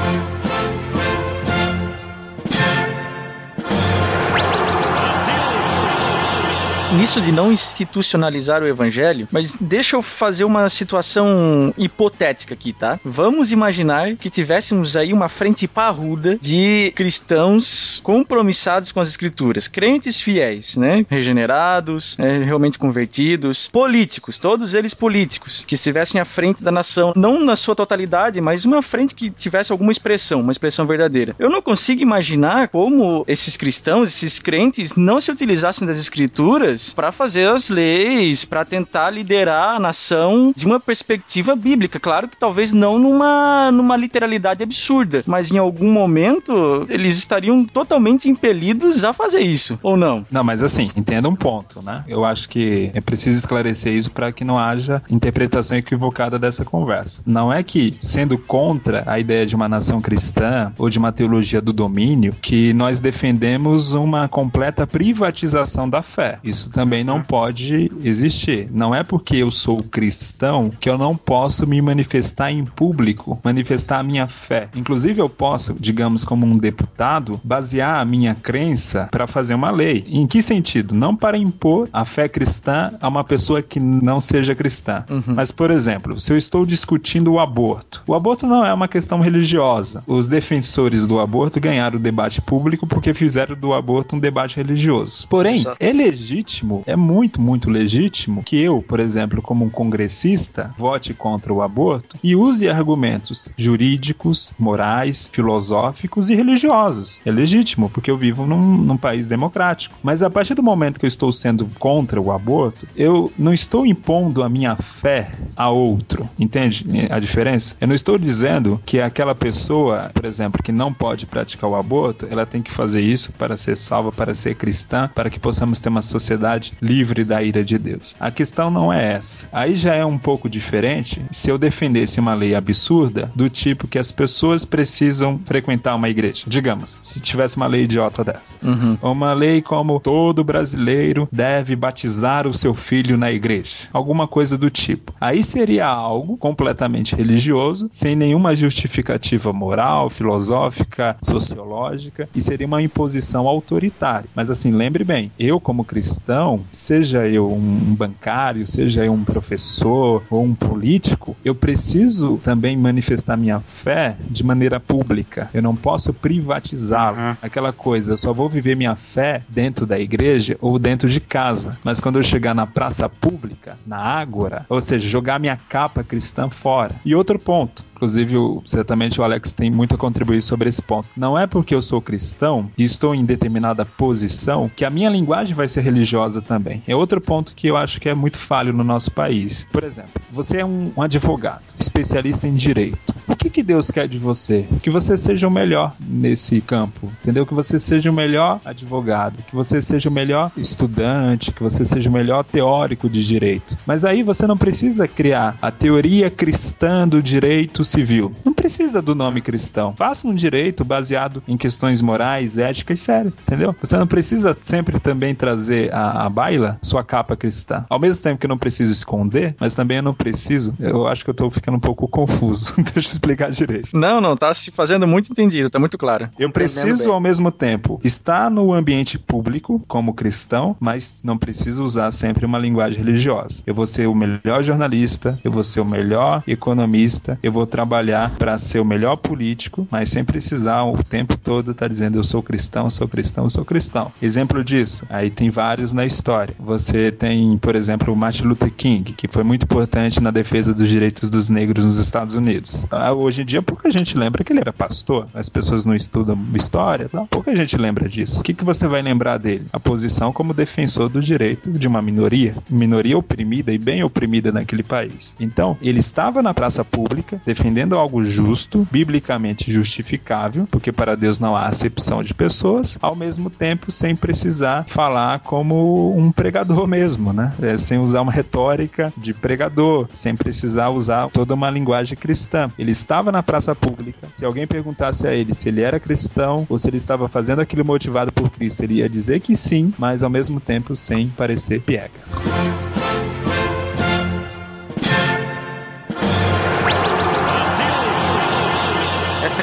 Speaker 1: Nisso de não institucionalizar o evangelho, mas deixa eu fazer uma situação hipotética aqui, tá? Vamos imaginar que tivéssemos aí uma frente parruda de cristãos compromissados com as escrituras, crentes fiéis, né? Regenerados, né? realmente convertidos, políticos, todos eles políticos, que estivessem à frente da nação, não na sua totalidade, mas uma frente que tivesse alguma expressão, uma expressão verdadeira. Eu não consigo imaginar como esses cristãos, esses crentes, não se utilizassem das escrituras para fazer as leis, para tentar liderar a nação de uma perspectiva bíblica. Claro que talvez não numa, numa literalidade absurda, mas em algum momento eles estariam totalmente impelidos a fazer isso, ou não?
Speaker 3: Não, mas assim, entenda um ponto, né? Eu acho que é preciso esclarecer isso para que não haja interpretação equivocada dessa conversa. Não é que, sendo contra a ideia de uma nação cristã ou de uma teologia do domínio, que nós defendemos uma completa privatização da fé. Isso também não pode existir. Não é porque eu sou cristão que eu não posso me manifestar em público, manifestar a minha fé. Inclusive, eu posso, digamos, como um deputado, basear a minha crença para fazer uma lei. Em que sentido? Não para impor a fé cristã a uma pessoa que não seja cristã. Uhum. Mas, por exemplo, se eu estou discutindo o aborto, o aborto não é uma questão religiosa. Os defensores do aborto ganharam o debate público porque fizeram do aborto um debate religioso. Porém, é legítimo legítimo, é muito, muito legítimo que eu, por exemplo, como um congressista, vote contra o aborto e use argumentos jurídicos, morais, filosóficos e religiosos. É legítimo, porque eu vivo num, num país democrático. Mas a partir do momento que eu estou sendo contra o aborto, eu não estou impondo a minha fé a outro. Entende a diferença? Eu não estou dizendo que aquela pessoa, por exemplo, que não pode praticar o aborto, ela tem que fazer isso para ser salva, para ser cristã, para que possamos ter uma sociedade sociedade livre da ira de Deus. A questão não é essa. Aí já é um pouco diferente se eu defendesse uma lei absurda do tipo que as pessoas precisam frequentar uma igreja. Digamos, se tivesse uma lei idiota dessa. Uhum. Uma lei como todo brasileiro deve batizar o seu filho na igreja. Alguma coisa do tipo. Aí seria algo completamente religioso, sem nenhuma justificativa moral, filosófica, sociológica, e seria uma imposição autoritária. Mas assim, lembre bem, eu como cristão seja eu um bancário, seja eu um professor ou um político, eu preciso também manifestar minha fé de maneira pública. Eu não posso privatizá-la. Uhum. Aquela coisa, eu só vou viver minha fé dentro da igreja ou dentro de casa. Mas quando eu chegar na praça pública, na ágora, ou seja, jogar minha capa cristã fora. E outro ponto, Inclusive, certamente o Alex tem muito a contribuir sobre esse ponto. Não é porque eu sou cristão e estou em determinada posição que a minha linguagem vai ser religiosa também. É outro ponto que eu acho que é muito falho no nosso país. Por exemplo, você é um, um advogado, especialista em direito. O que, que Deus quer de você? Que você seja o melhor nesse campo, entendeu? Que você seja o melhor advogado, que você seja o melhor estudante, que você seja o melhor teórico de direito. Mas aí você não precisa criar a teoria cristã do direito civil. Não precisa do nome cristão. Faça um direito baseado em questões morais, éticas e sérias, entendeu? Você não precisa sempre também trazer a, a baila sua capa cristã. Ao mesmo tempo que eu não preciso esconder, mas também eu não preciso. Eu acho que eu tô ficando um pouco confuso. Deixa eu explicar direito.
Speaker 1: Não, não, tá se fazendo muito entendido, tá muito claro.
Speaker 3: Eu preciso ao mesmo tempo estar no ambiente público como cristão, mas não preciso usar sempre uma linguagem religiosa. Eu vou ser o melhor jornalista, eu vou ser o melhor economista, eu vou trabalhar trabalhar para ser o melhor político, mas sem precisar o tempo todo estar tá dizendo eu sou cristão, sou cristão, sou cristão. Exemplo disso, aí tem vários na história. Você tem, por exemplo, o Martin Luther King, que foi muito importante na defesa dos direitos dos negros nos Estados Unidos. Ah, hoje em dia, pouca gente lembra que ele era pastor. As pessoas não estudam história, não. pouca gente lembra disso. O que, que você vai lembrar dele? A posição como defensor do direito de uma minoria, minoria oprimida e bem oprimida naquele país. Então, ele estava na praça pública defendendo algo justo, biblicamente justificável, porque para Deus não há acepção de pessoas, ao mesmo tempo sem precisar falar como um pregador mesmo, né? É, sem usar uma retórica de pregador, sem precisar usar toda uma linguagem cristã. Ele estava na praça pública. Se alguém perguntasse a ele se ele era cristão ou se ele estava fazendo aquilo motivado por Cristo, ele ia dizer que sim, mas ao mesmo tempo sem parecer piegas.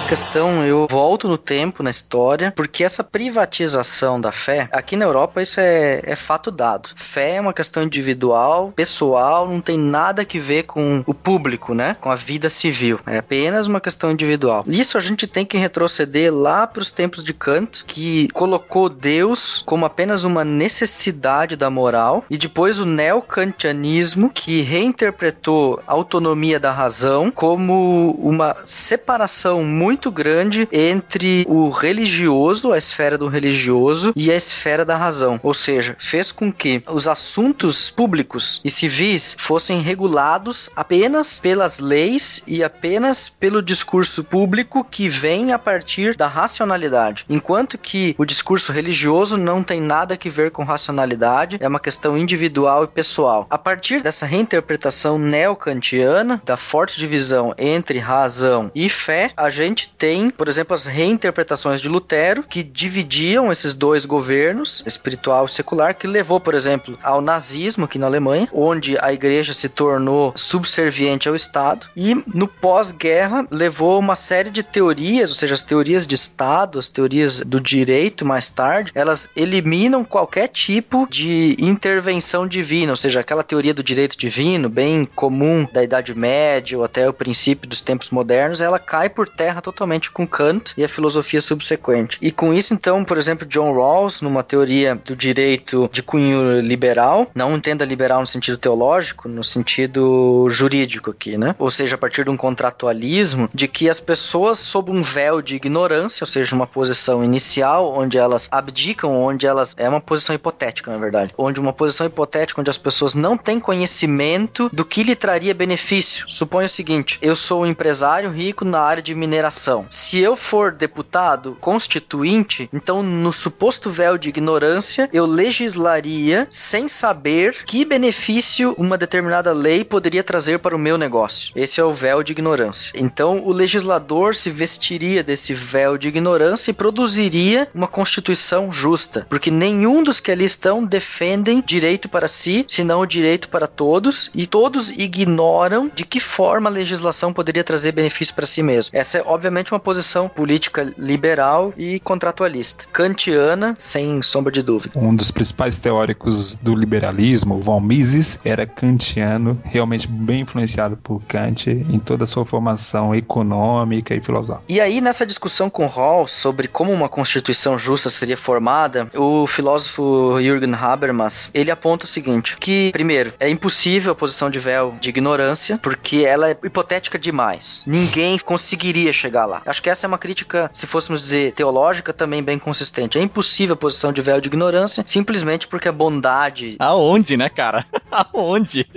Speaker 2: Questão, eu volto no tempo, na história, porque essa privatização da fé, aqui na Europa isso é, é fato dado. Fé é uma questão individual, pessoal, não tem nada que ver com o público, né? Com a vida civil. É apenas uma questão individual. Isso a gente tem que retroceder lá para os tempos de Kant, que colocou Deus como apenas uma necessidade da moral, e depois o neocantianismo, que reinterpretou a autonomia da razão como uma separação muito muito grande entre o religioso, a esfera do religioso e a esfera da razão. Ou seja, fez com que os assuntos públicos e civis fossem regulados apenas pelas leis e apenas pelo discurso público que vem a partir da racionalidade. Enquanto que o discurso religioso não tem nada a ver com racionalidade, é uma questão individual e pessoal. A partir dessa reinterpretação neocantiana, da forte divisão entre razão e fé, a gente tem, por exemplo, as reinterpretações de Lutero, que dividiam esses dois governos, espiritual e secular, que levou, por exemplo, ao nazismo aqui na Alemanha, onde a igreja se tornou subserviente ao Estado, e no pós-guerra levou uma série de teorias, ou seja, as teorias de Estado, as teorias do direito mais tarde, elas eliminam qualquer tipo de intervenção divina, ou seja, aquela teoria do direito divino, bem comum da Idade Média ou até o princípio dos tempos modernos, ela cai por terra totalmente totalmente com Kant e a filosofia subsequente. E com isso, então, por exemplo, John Rawls, numa teoria do direito de cunho liberal, não entenda liberal no sentido teológico, no sentido jurídico aqui, né? Ou seja, a partir de um contratualismo de que as pessoas, sob um véu de ignorância, ou seja, uma posição inicial onde elas abdicam, onde elas. É uma posição hipotética, na verdade. Onde uma posição hipotética onde as pessoas não têm conhecimento do que lhe traria benefício. Suponha o seguinte: eu sou um empresário rico na área de mineração se eu for deputado constituinte, então no suposto véu de ignorância, eu legislaria sem saber que benefício uma determinada lei poderia trazer para o meu negócio. Esse é o véu de ignorância. Então o legislador se vestiria desse véu de ignorância e produziria uma constituição justa, porque nenhum dos que ali estão defendem direito para si, senão o direito para todos, e todos ignoram de que forma a legislação poderia trazer benefício para si mesmo. Essa é obviamente uma posição política liberal e contratualista. Kantiana, sem sombra de dúvida.
Speaker 3: Um dos principais teóricos do liberalismo, von Mises, era kantiano, realmente bem influenciado por Kant em toda a sua formação econômica e filosófica.
Speaker 2: E aí, nessa discussão com Rawls sobre como uma constituição justa seria formada, o filósofo Jürgen Habermas, ele aponta o seguinte, que, primeiro, é impossível a posição de véu de ignorância, porque ela é hipotética demais. Ninguém conseguiria chegar lá. Acho que essa é uma crítica, se fôssemos dizer teológica, também bem consistente. É impossível a posição de véu de ignorância, simplesmente porque a bondade.
Speaker 1: Aonde, né, cara? Aonde?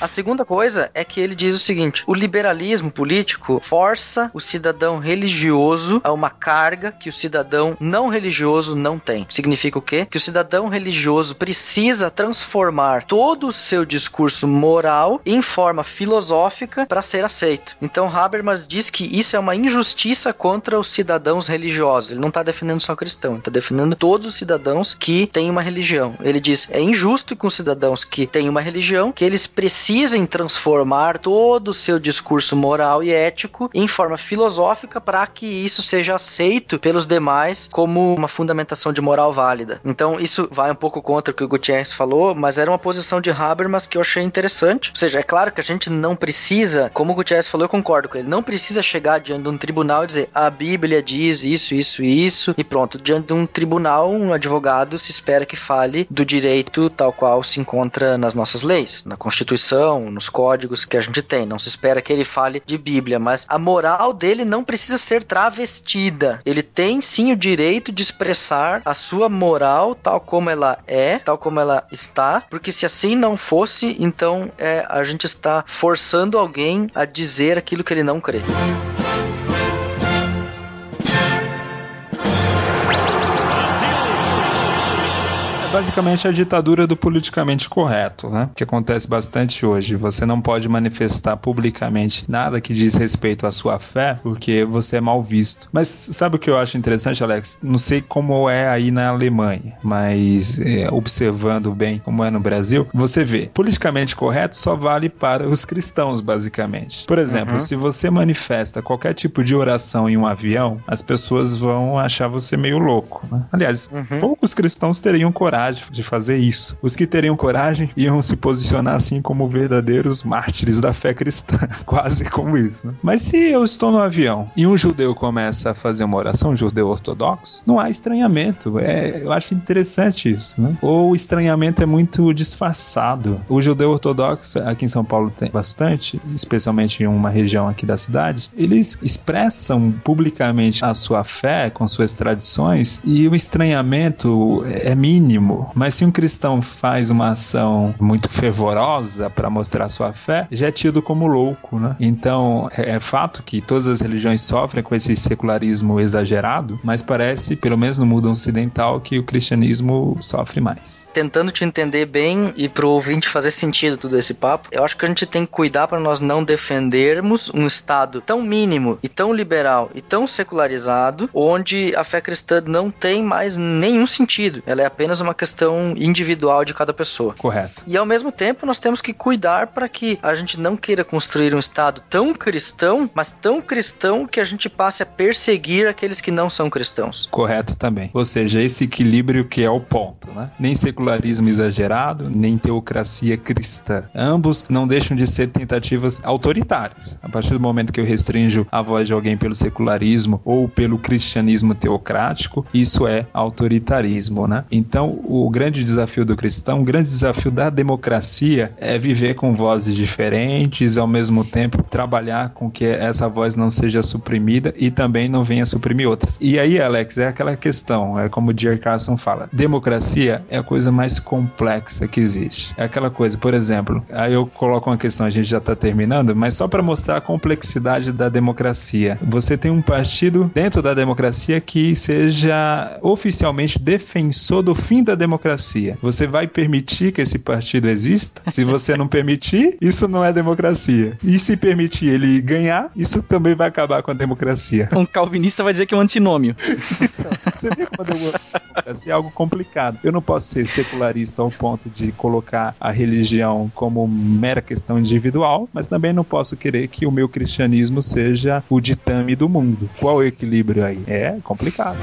Speaker 2: a segunda coisa é que ele diz o seguinte: o liberalismo político força o cidadão religioso a uma carga que o cidadão não religioso não tem. Significa o quê? Que o cidadão religioso precisa transformar todo o seu discurso moral em forma filosófica para ser aceito. Então Habermas diz que isso isso é uma injustiça contra os cidadãos religiosos. Ele não está defendendo só cristão, ele está defendendo todos os cidadãos que têm uma religião. Ele diz: é injusto com os cidadãos que têm uma religião que eles precisem transformar todo o seu discurso moral e ético em forma filosófica para que isso seja aceito pelos demais como uma fundamentação de moral válida. Então, isso vai um pouco contra o que o Gutierrez falou, mas era uma posição de Habermas que eu achei interessante. Ou seja, é claro que a gente não precisa, como o Gutierrez falou, eu concordo com ele, não precisa chegar diante de um tribunal e dizer a Bíblia diz isso, isso isso, e pronto. Diante de um tribunal, um advogado se espera que fale do direito tal qual se encontra nas nossas leis, na Constituição, nos códigos que a gente tem. Não se espera que ele fale de Bíblia, mas a moral dele não precisa ser travestida. Ele tem sim o direito de expressar a sua moral tal como ela é, tal como ela está, porque se assim não fosse, então é, a gente está forçando alguém a dizer aquilo que ele não crê.
Speaker 3: Basicamente a ditadura do politicamente correto, né? Que acontece bastante hoje. Você não pode manifestar publicamente nada que diz respeito à sua fé, porque você é mal visto. Mas sabe o que eu acho interessante, Alex? Não sei como é aí na Alemanha, mas é, observando bem como é no Brasil, você vê, politicamente correto só vale para os cristãos, basicamente. Por exemplo, uhum. se você manifesta qualquer tipo de oração em um avião, as pessoas vão achar você meio louco. Né? Aliás, uhum. poucos cristãos teriam coragem coragem de fazer isso. Os que teriam coragem iam se posicionar assim como verdadeiros mártires da fé cristã, quase como isso. Né? Mas se eu estou no avião e um judeu começa a fazer uma oração, um judeu ortodoxo, não há estranhamento. É, eu acho interessante isso. Né? Ou o estranhamento é muito disfarçado. O judeu ortodoxo, aqui em São Paulo tem bastante, especialmente em uma região aqui da cidade, eles expressam publicamente a sua fé com suas tradições e o estranhamento é mínimo mas se um cristão faz uma ação muito fervorosa para mostrar sua fé, já é tido como louco, né? Então, é, é fato que todas as religiões sofrem com esse secularismo exagerado, mas parece, pelo menos no mundo ocidental, que o cristianismo sofre mais.
Speaker 2: Tentando te entender bem e pro ouvinte fazer sentido tudo esse papo, eu acho que a gente tem que cuidar para nós não defendermos um Estado tão mínimo e tão liberal e tão secularizado, onde a fé cristã não tem mais nenhum sentido. Ela é apenas uma questão individual de cada pessoa.
Speaker 3: Correto.
Speaker 2: E ao mesmo tempo nós temos que cuidar para que a gente não queira construir um Estado tão cristão, mas tão cristão que a gente passe a perseguir aqueles que não são cristãos.
Speaker 3: Correto também. Ou seja, esse equilíbrio que é o ponto, né? Nem secularismo exagerado, nem teocracia cristã. Ambos não deixam de ser tentativas autoritárias. A partir do momento que eu restringo a voz de alguém pelo secularismo ou pelo cristianismo teocrático, isso é autoritarismo, né? Então, o grande desafio do cristão, o grande desafio da democracia é viver com vozes diferentes, ao mesmo tempo trabalhar com que essa voz não seja suprimida e também não venha suprimir outras. E aí, Alex, é aquela questão, é como o Jerry Carson fala, democracia é a coisa mais complexa que existe. É aquela coisa, por exemplo, aí eu coloco uma questão, a gente já está terminando, mas só para mostrar a complexidade da democracia. Você tem um partido dentro da democracia que seja oficialmente defensor do fim da democracia. Você vai permitir que esse partido exista? Se você não permitir, isso não é democracia. E se permitir ele ganhar, isso também vai acabar com a democracia.
Speaker 1: Um calvinista vai dizer que é um antinômio.
Speaker 3: você vê a democracia é algo complicado. Eu não posso ser secularista ao ponto de colocar a religião como mera questão individual, mas também não posso querer que o meu cristianismo seja o ditame do mundo. Qual o equilíbrio aí? É complicado.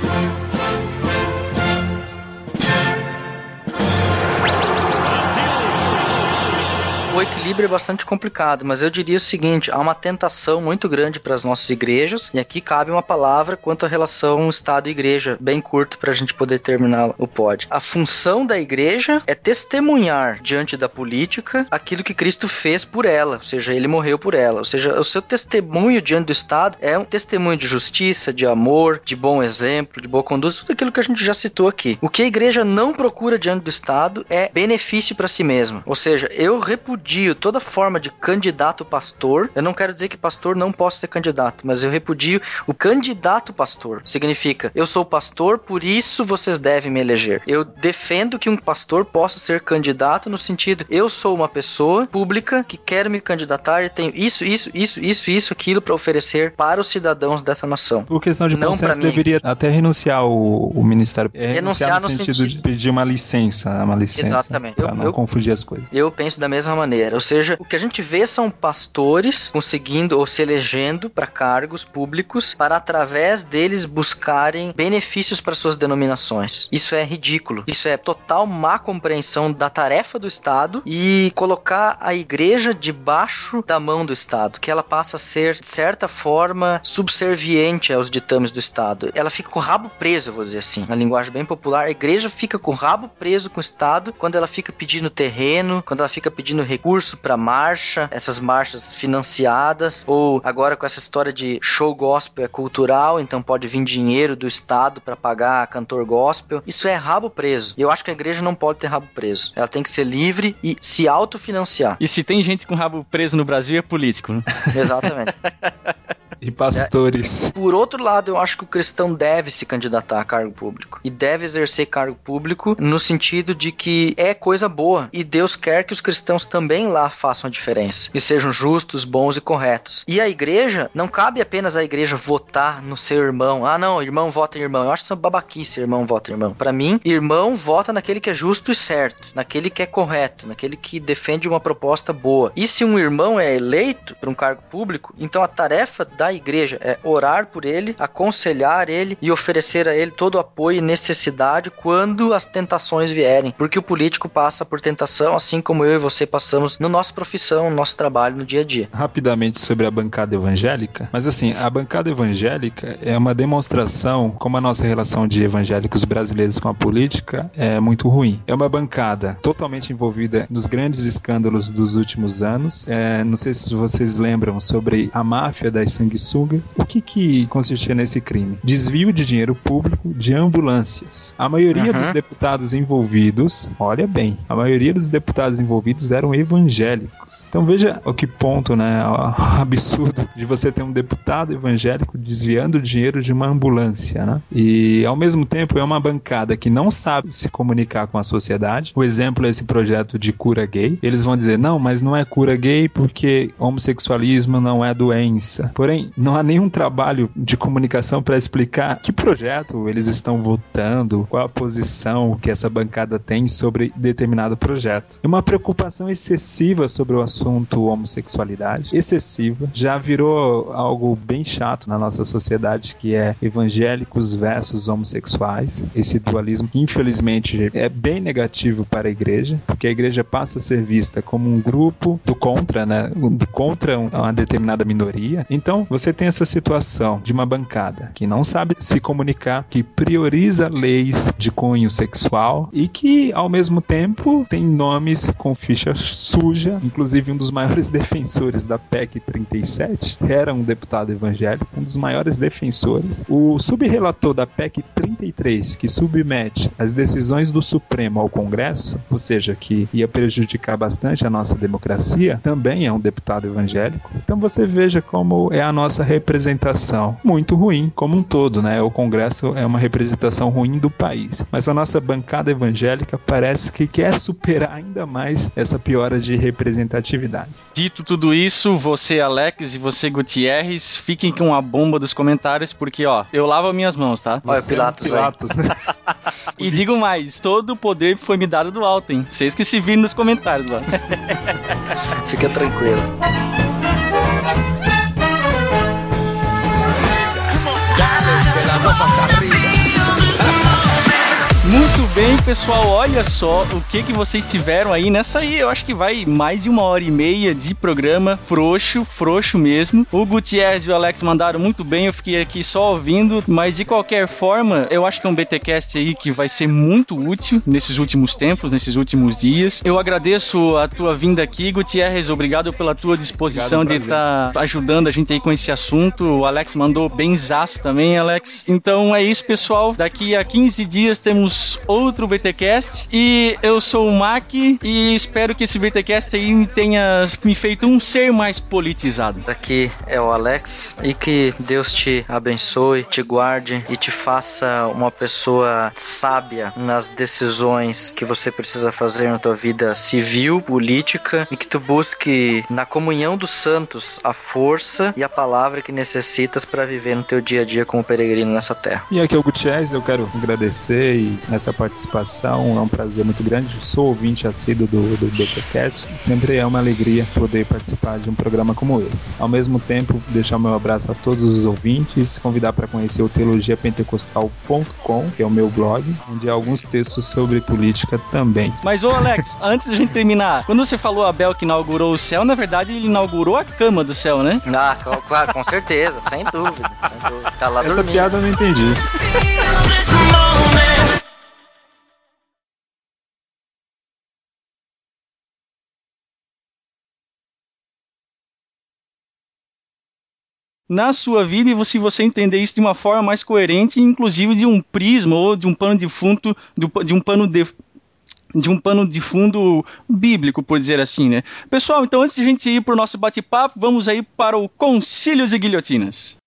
Speaker 2: O equilíbrio é bastante complicado, mas eu diria o seguinte: há uma tentação muito grande para as nossas igrejas, e aqui cabe uma palavra quanto à relação Estado-igreja, bem curto para a gente poder terminar o pod. A função da igreja é testemunhar diante da política aquilo que Cristo fez por ela, ou seja, ele morreu por ela. Ou seja, o seu testemunho diante do Estado é um testemunho de justiça, de amor, de bom exemplo, de boa conduta, tudo aquilo que a gente já citou aqui. O que a igreja não procura diante do Estado é benefício para si mesma. Ou seja, eu repudio repudio toda forma de candidato pastor. Eu não quero dizer que pastor não possa ser candidato, mas eu repudio o candidato pastor. Significa, eu sou pastor, por isso vocês devem me eleger. Eu defendo que um pastor possa ser candidato no sentido, eu sou uma pessoa pública que quero me candidatar e tenho isso, isso, isso, isso, isso, aquilo para oferecer para os cidadãos dessa nação.
Speaker 3: Por questão de não processo, deveria até renunciar o, o ministério. É, renunciar, renunciar no, no sentido, sentido, de pedir uma licença, uma licença.
Speaker 2: Exatamente.
Speaker 3: Para não eu, confundir as coisas.
Speaker 2: Eu penso da mesma maneira maneira. Ou seja, o que a gente vê são pastores conseguindo ou se elegendo para cargos públicos para através deles buscarem benefícios para suas denominações. Isso é ridículo. Isso é total má compreensão da tarefa do Estado e colocar a igreja debaixo da mão do Estado, que ela passa a ser de certa forma subserviente aos ditames do Estado. Ela fica com o rabo preso, vou dizer assim, na linguagem bem popular. A igreja fica com o rabo preso com o Estado quando ela fica pedindo terreno, quando ela fica pedindo recurso para marcha, essas marchas financiadas, ou agora com essa história de show gospel é cultural, então pode vir dinheiro do Estado para pagar cantor gospel. Isso é rabo preso. E eu acho que a igreja não pode ter rabo preso. Ela tem que ser livre e se autofinanciar.
Speaker 1: E se tem gente com rabo preso no Brasil, é político. Né?
Speaker 2: Exatamente.
Speaker 3: E pastores.
Speaker 2: É, por outro lado, eu acho que o cristão deve se candidatar a cargo público. E deve exercer cargo público no sentido de que é coisa boa. E Deus quer que os cristãos também lá façam a diferença. E sejam justos, bons e corretos. E a igreja, não cabe apenas a igreja votar no seu irmão. Ah, não, irmão vota em irmão. Eu acho isso babaquice, irmão vota em irmão. Para mim, irmão vota naquele que é justo e certo. Naquele que é correto. Naquele que defende uma proposta boa. E se um irmão é eleito para um cargo público, então a tarefa da igreja é orar por ele, aconselhar ele e oferecer a ele todo o apoio e necessidade quando as tentações vierem, porque o político passa por tentação, assim como eu e você passamos no nossa profissão, no nosso trabalho, no dia a dia.
Speaker 3: Rapidamente sobre a bancada evangélica, mas assim, a bancada evangélica é uma demonstração como a nossa relação de evangélicos brasileiros com a política é muito ruim. É uma bancada totalmente envolvida nos grandes escândalos dos últimos anos. É, não sei se vocês lembram sobre a máfia das sanguessugas sanguessugas. O que, que consistia nesse crime? Desvio de dinheiro público de ambulâncias. A maioria uhum. dos deputados envolvidos, olha bem, a maioria dos deputados envolvidos eram evangélicos. Então veja o que ponto, né, o absurdo de você ter um deputado evangélico desviando dinheiro de uma ambulância, né? E ao mesmo tempo é uma bancada que não sabe se comunicar com a sociedade. O exemplo é esse projeto de cura gay. Eles vão dizer: "Não, mas não é cura gay porque homossexualismo não é doença". Porém, não há nenhum trabalho de comunicação para explicar que projeto eles estão votando, qual a posição que essa bancada tem sobre determinado projeto. Uma preocupação excessiva sobre o assunto homossexualidade, excessiva, já virou algo bem chato na nossa sociedade, que é evangélicos versus homossexuais. Esse dualismo infelizmente é bem negativo para a igreja, porque a igreja passa a ser vista como um grupo do contra, né, do contra uma determinada minoria. Então, você tem essa situação de uma bancada que não sabe se comunicar, que prioriza leis de cunho sexual e que, ao mesmo tempo, tem nomes com ficha suja. Inclusive, um dos maiores defensores da PEC 37 era um deputado evangélico, um dos maiores defensores. O subrelator da PEC 33, que submete as decisões do Supremo ao Congresso, ou seja, que ia prejudicar bastante a nossa democracia, também é um deputado evangélico. Então você veja como é a nossa representação muito ruim como um todo, né? O Congresso é uma representação ruim do país, mas a nossa bancada evangélica parece que quer superar ainda mais essa piora de representatividade.
Speaker 1: Dito tudo isso, você Alex e você Gutierrez, fiquem com a bomba dos comentários porque ó, eu lavo minhas mãos, tá?
Speaker 2: Olha Pilatos, é um Pilatos né?
Speaker 1: e digo mais, todo o poder foi me dado do alto, hein? Vocês que se viram nos comentários lá.
Speaker 2: Fica tranquilo.
Speaker 1: Bem, pessoal. Olha só o que que vocês tiveram aí nessa aí. Eu acho que vai mais de uma hora e meia de programa frouxo, frouxo mesmo. O Gutierrez e o Alex mandaram muito bem. Eu fiquei aqui só ouvindo, mas de qualquer forma, eu acho que é um BTcast aí que vai ser muito útil nesses últimos tempos, nesses últimos dias. Eu agradeço a tua vinda aqui, Gutierrez. Obrigado pela tua disposição Obrigado, de estar tá ajudando a gente aí com esse assunto. O Alex mandou bem zaço também, Alex. Então é isso, pessoal. Daqui a 15 dias temos outro BTcast e eu sou o Mac e espero que esse BTcast aí tenha me feito um ser mais politizado.
Speaker 2: Aqui é o Alex e que Deus te abençoe, te guarde e te faça uma pessoa sábia nas decisões que você precisa fazer na tua vida civil, política e que tu busque na comunhão dos santos a força e a palavra que necessitas para viver no teu dia a dia como peregrino nessa terra.
Speaker 3: E aqui é o Gutierrez, eu quero agradecer e nessa participação. É um prazer muito grande. Sou ouvinte assíduo do, do BTcast. Sempre é uma alegria poder participar de um programa como esse. Ao mesmo tempo, deixar meu abraço a todos os ouvintes, convidar para conhecer o teologiapentecostal.com, que é o meu blog, onde há alguns textos sobre política também.
Speaker 1: Mas, ô Alex, antes da gente terminar, quando você falou Abel que inaugurou o céu, na verdade ele inaugurou a cama do céu, né?
Speaker 2: Ah, claro, com certeza, sem dúvida. Sem dúvida. Tá lá
Speaker 3: Essa
Speaker 2: dormindo.
Speaker 3: piada eu não entendi.
Speaker 1: na sua vida e se você entender isso de uma forma mais coerente, inclusive de um prisma ou de um pano de fundo, de um pano de de um pano de fundo bíblico, por dizer assim, né? Pessoal, então antes de a gente ir para o nosso bate-papo, vamos aí para o Concílios e Guilhotinas.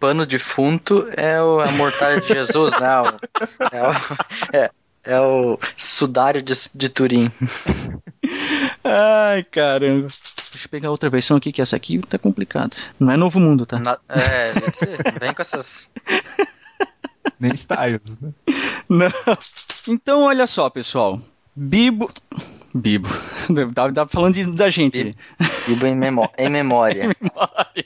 Speaker 2: Pano de fundo é o, a mortalha de Jesus, não. É o, é, é o sudário de, de Turim.
Speaker 1: Ai, caramba. Deixa eu pegar outra versão aqui, que essa aqui tá complicada. Não é Novo Mundo, tá?
Speaker 2: Na, é, vem com essas...
Speaker 3: Nem styles, né?
Speaker 1: Não. Então, olha só, pessoal. Bibo. Bibo. Dá, dá falando de, da gente.
Speaker 2: Bibo, Bibo em, memó em memória.
Speaker 1: memória.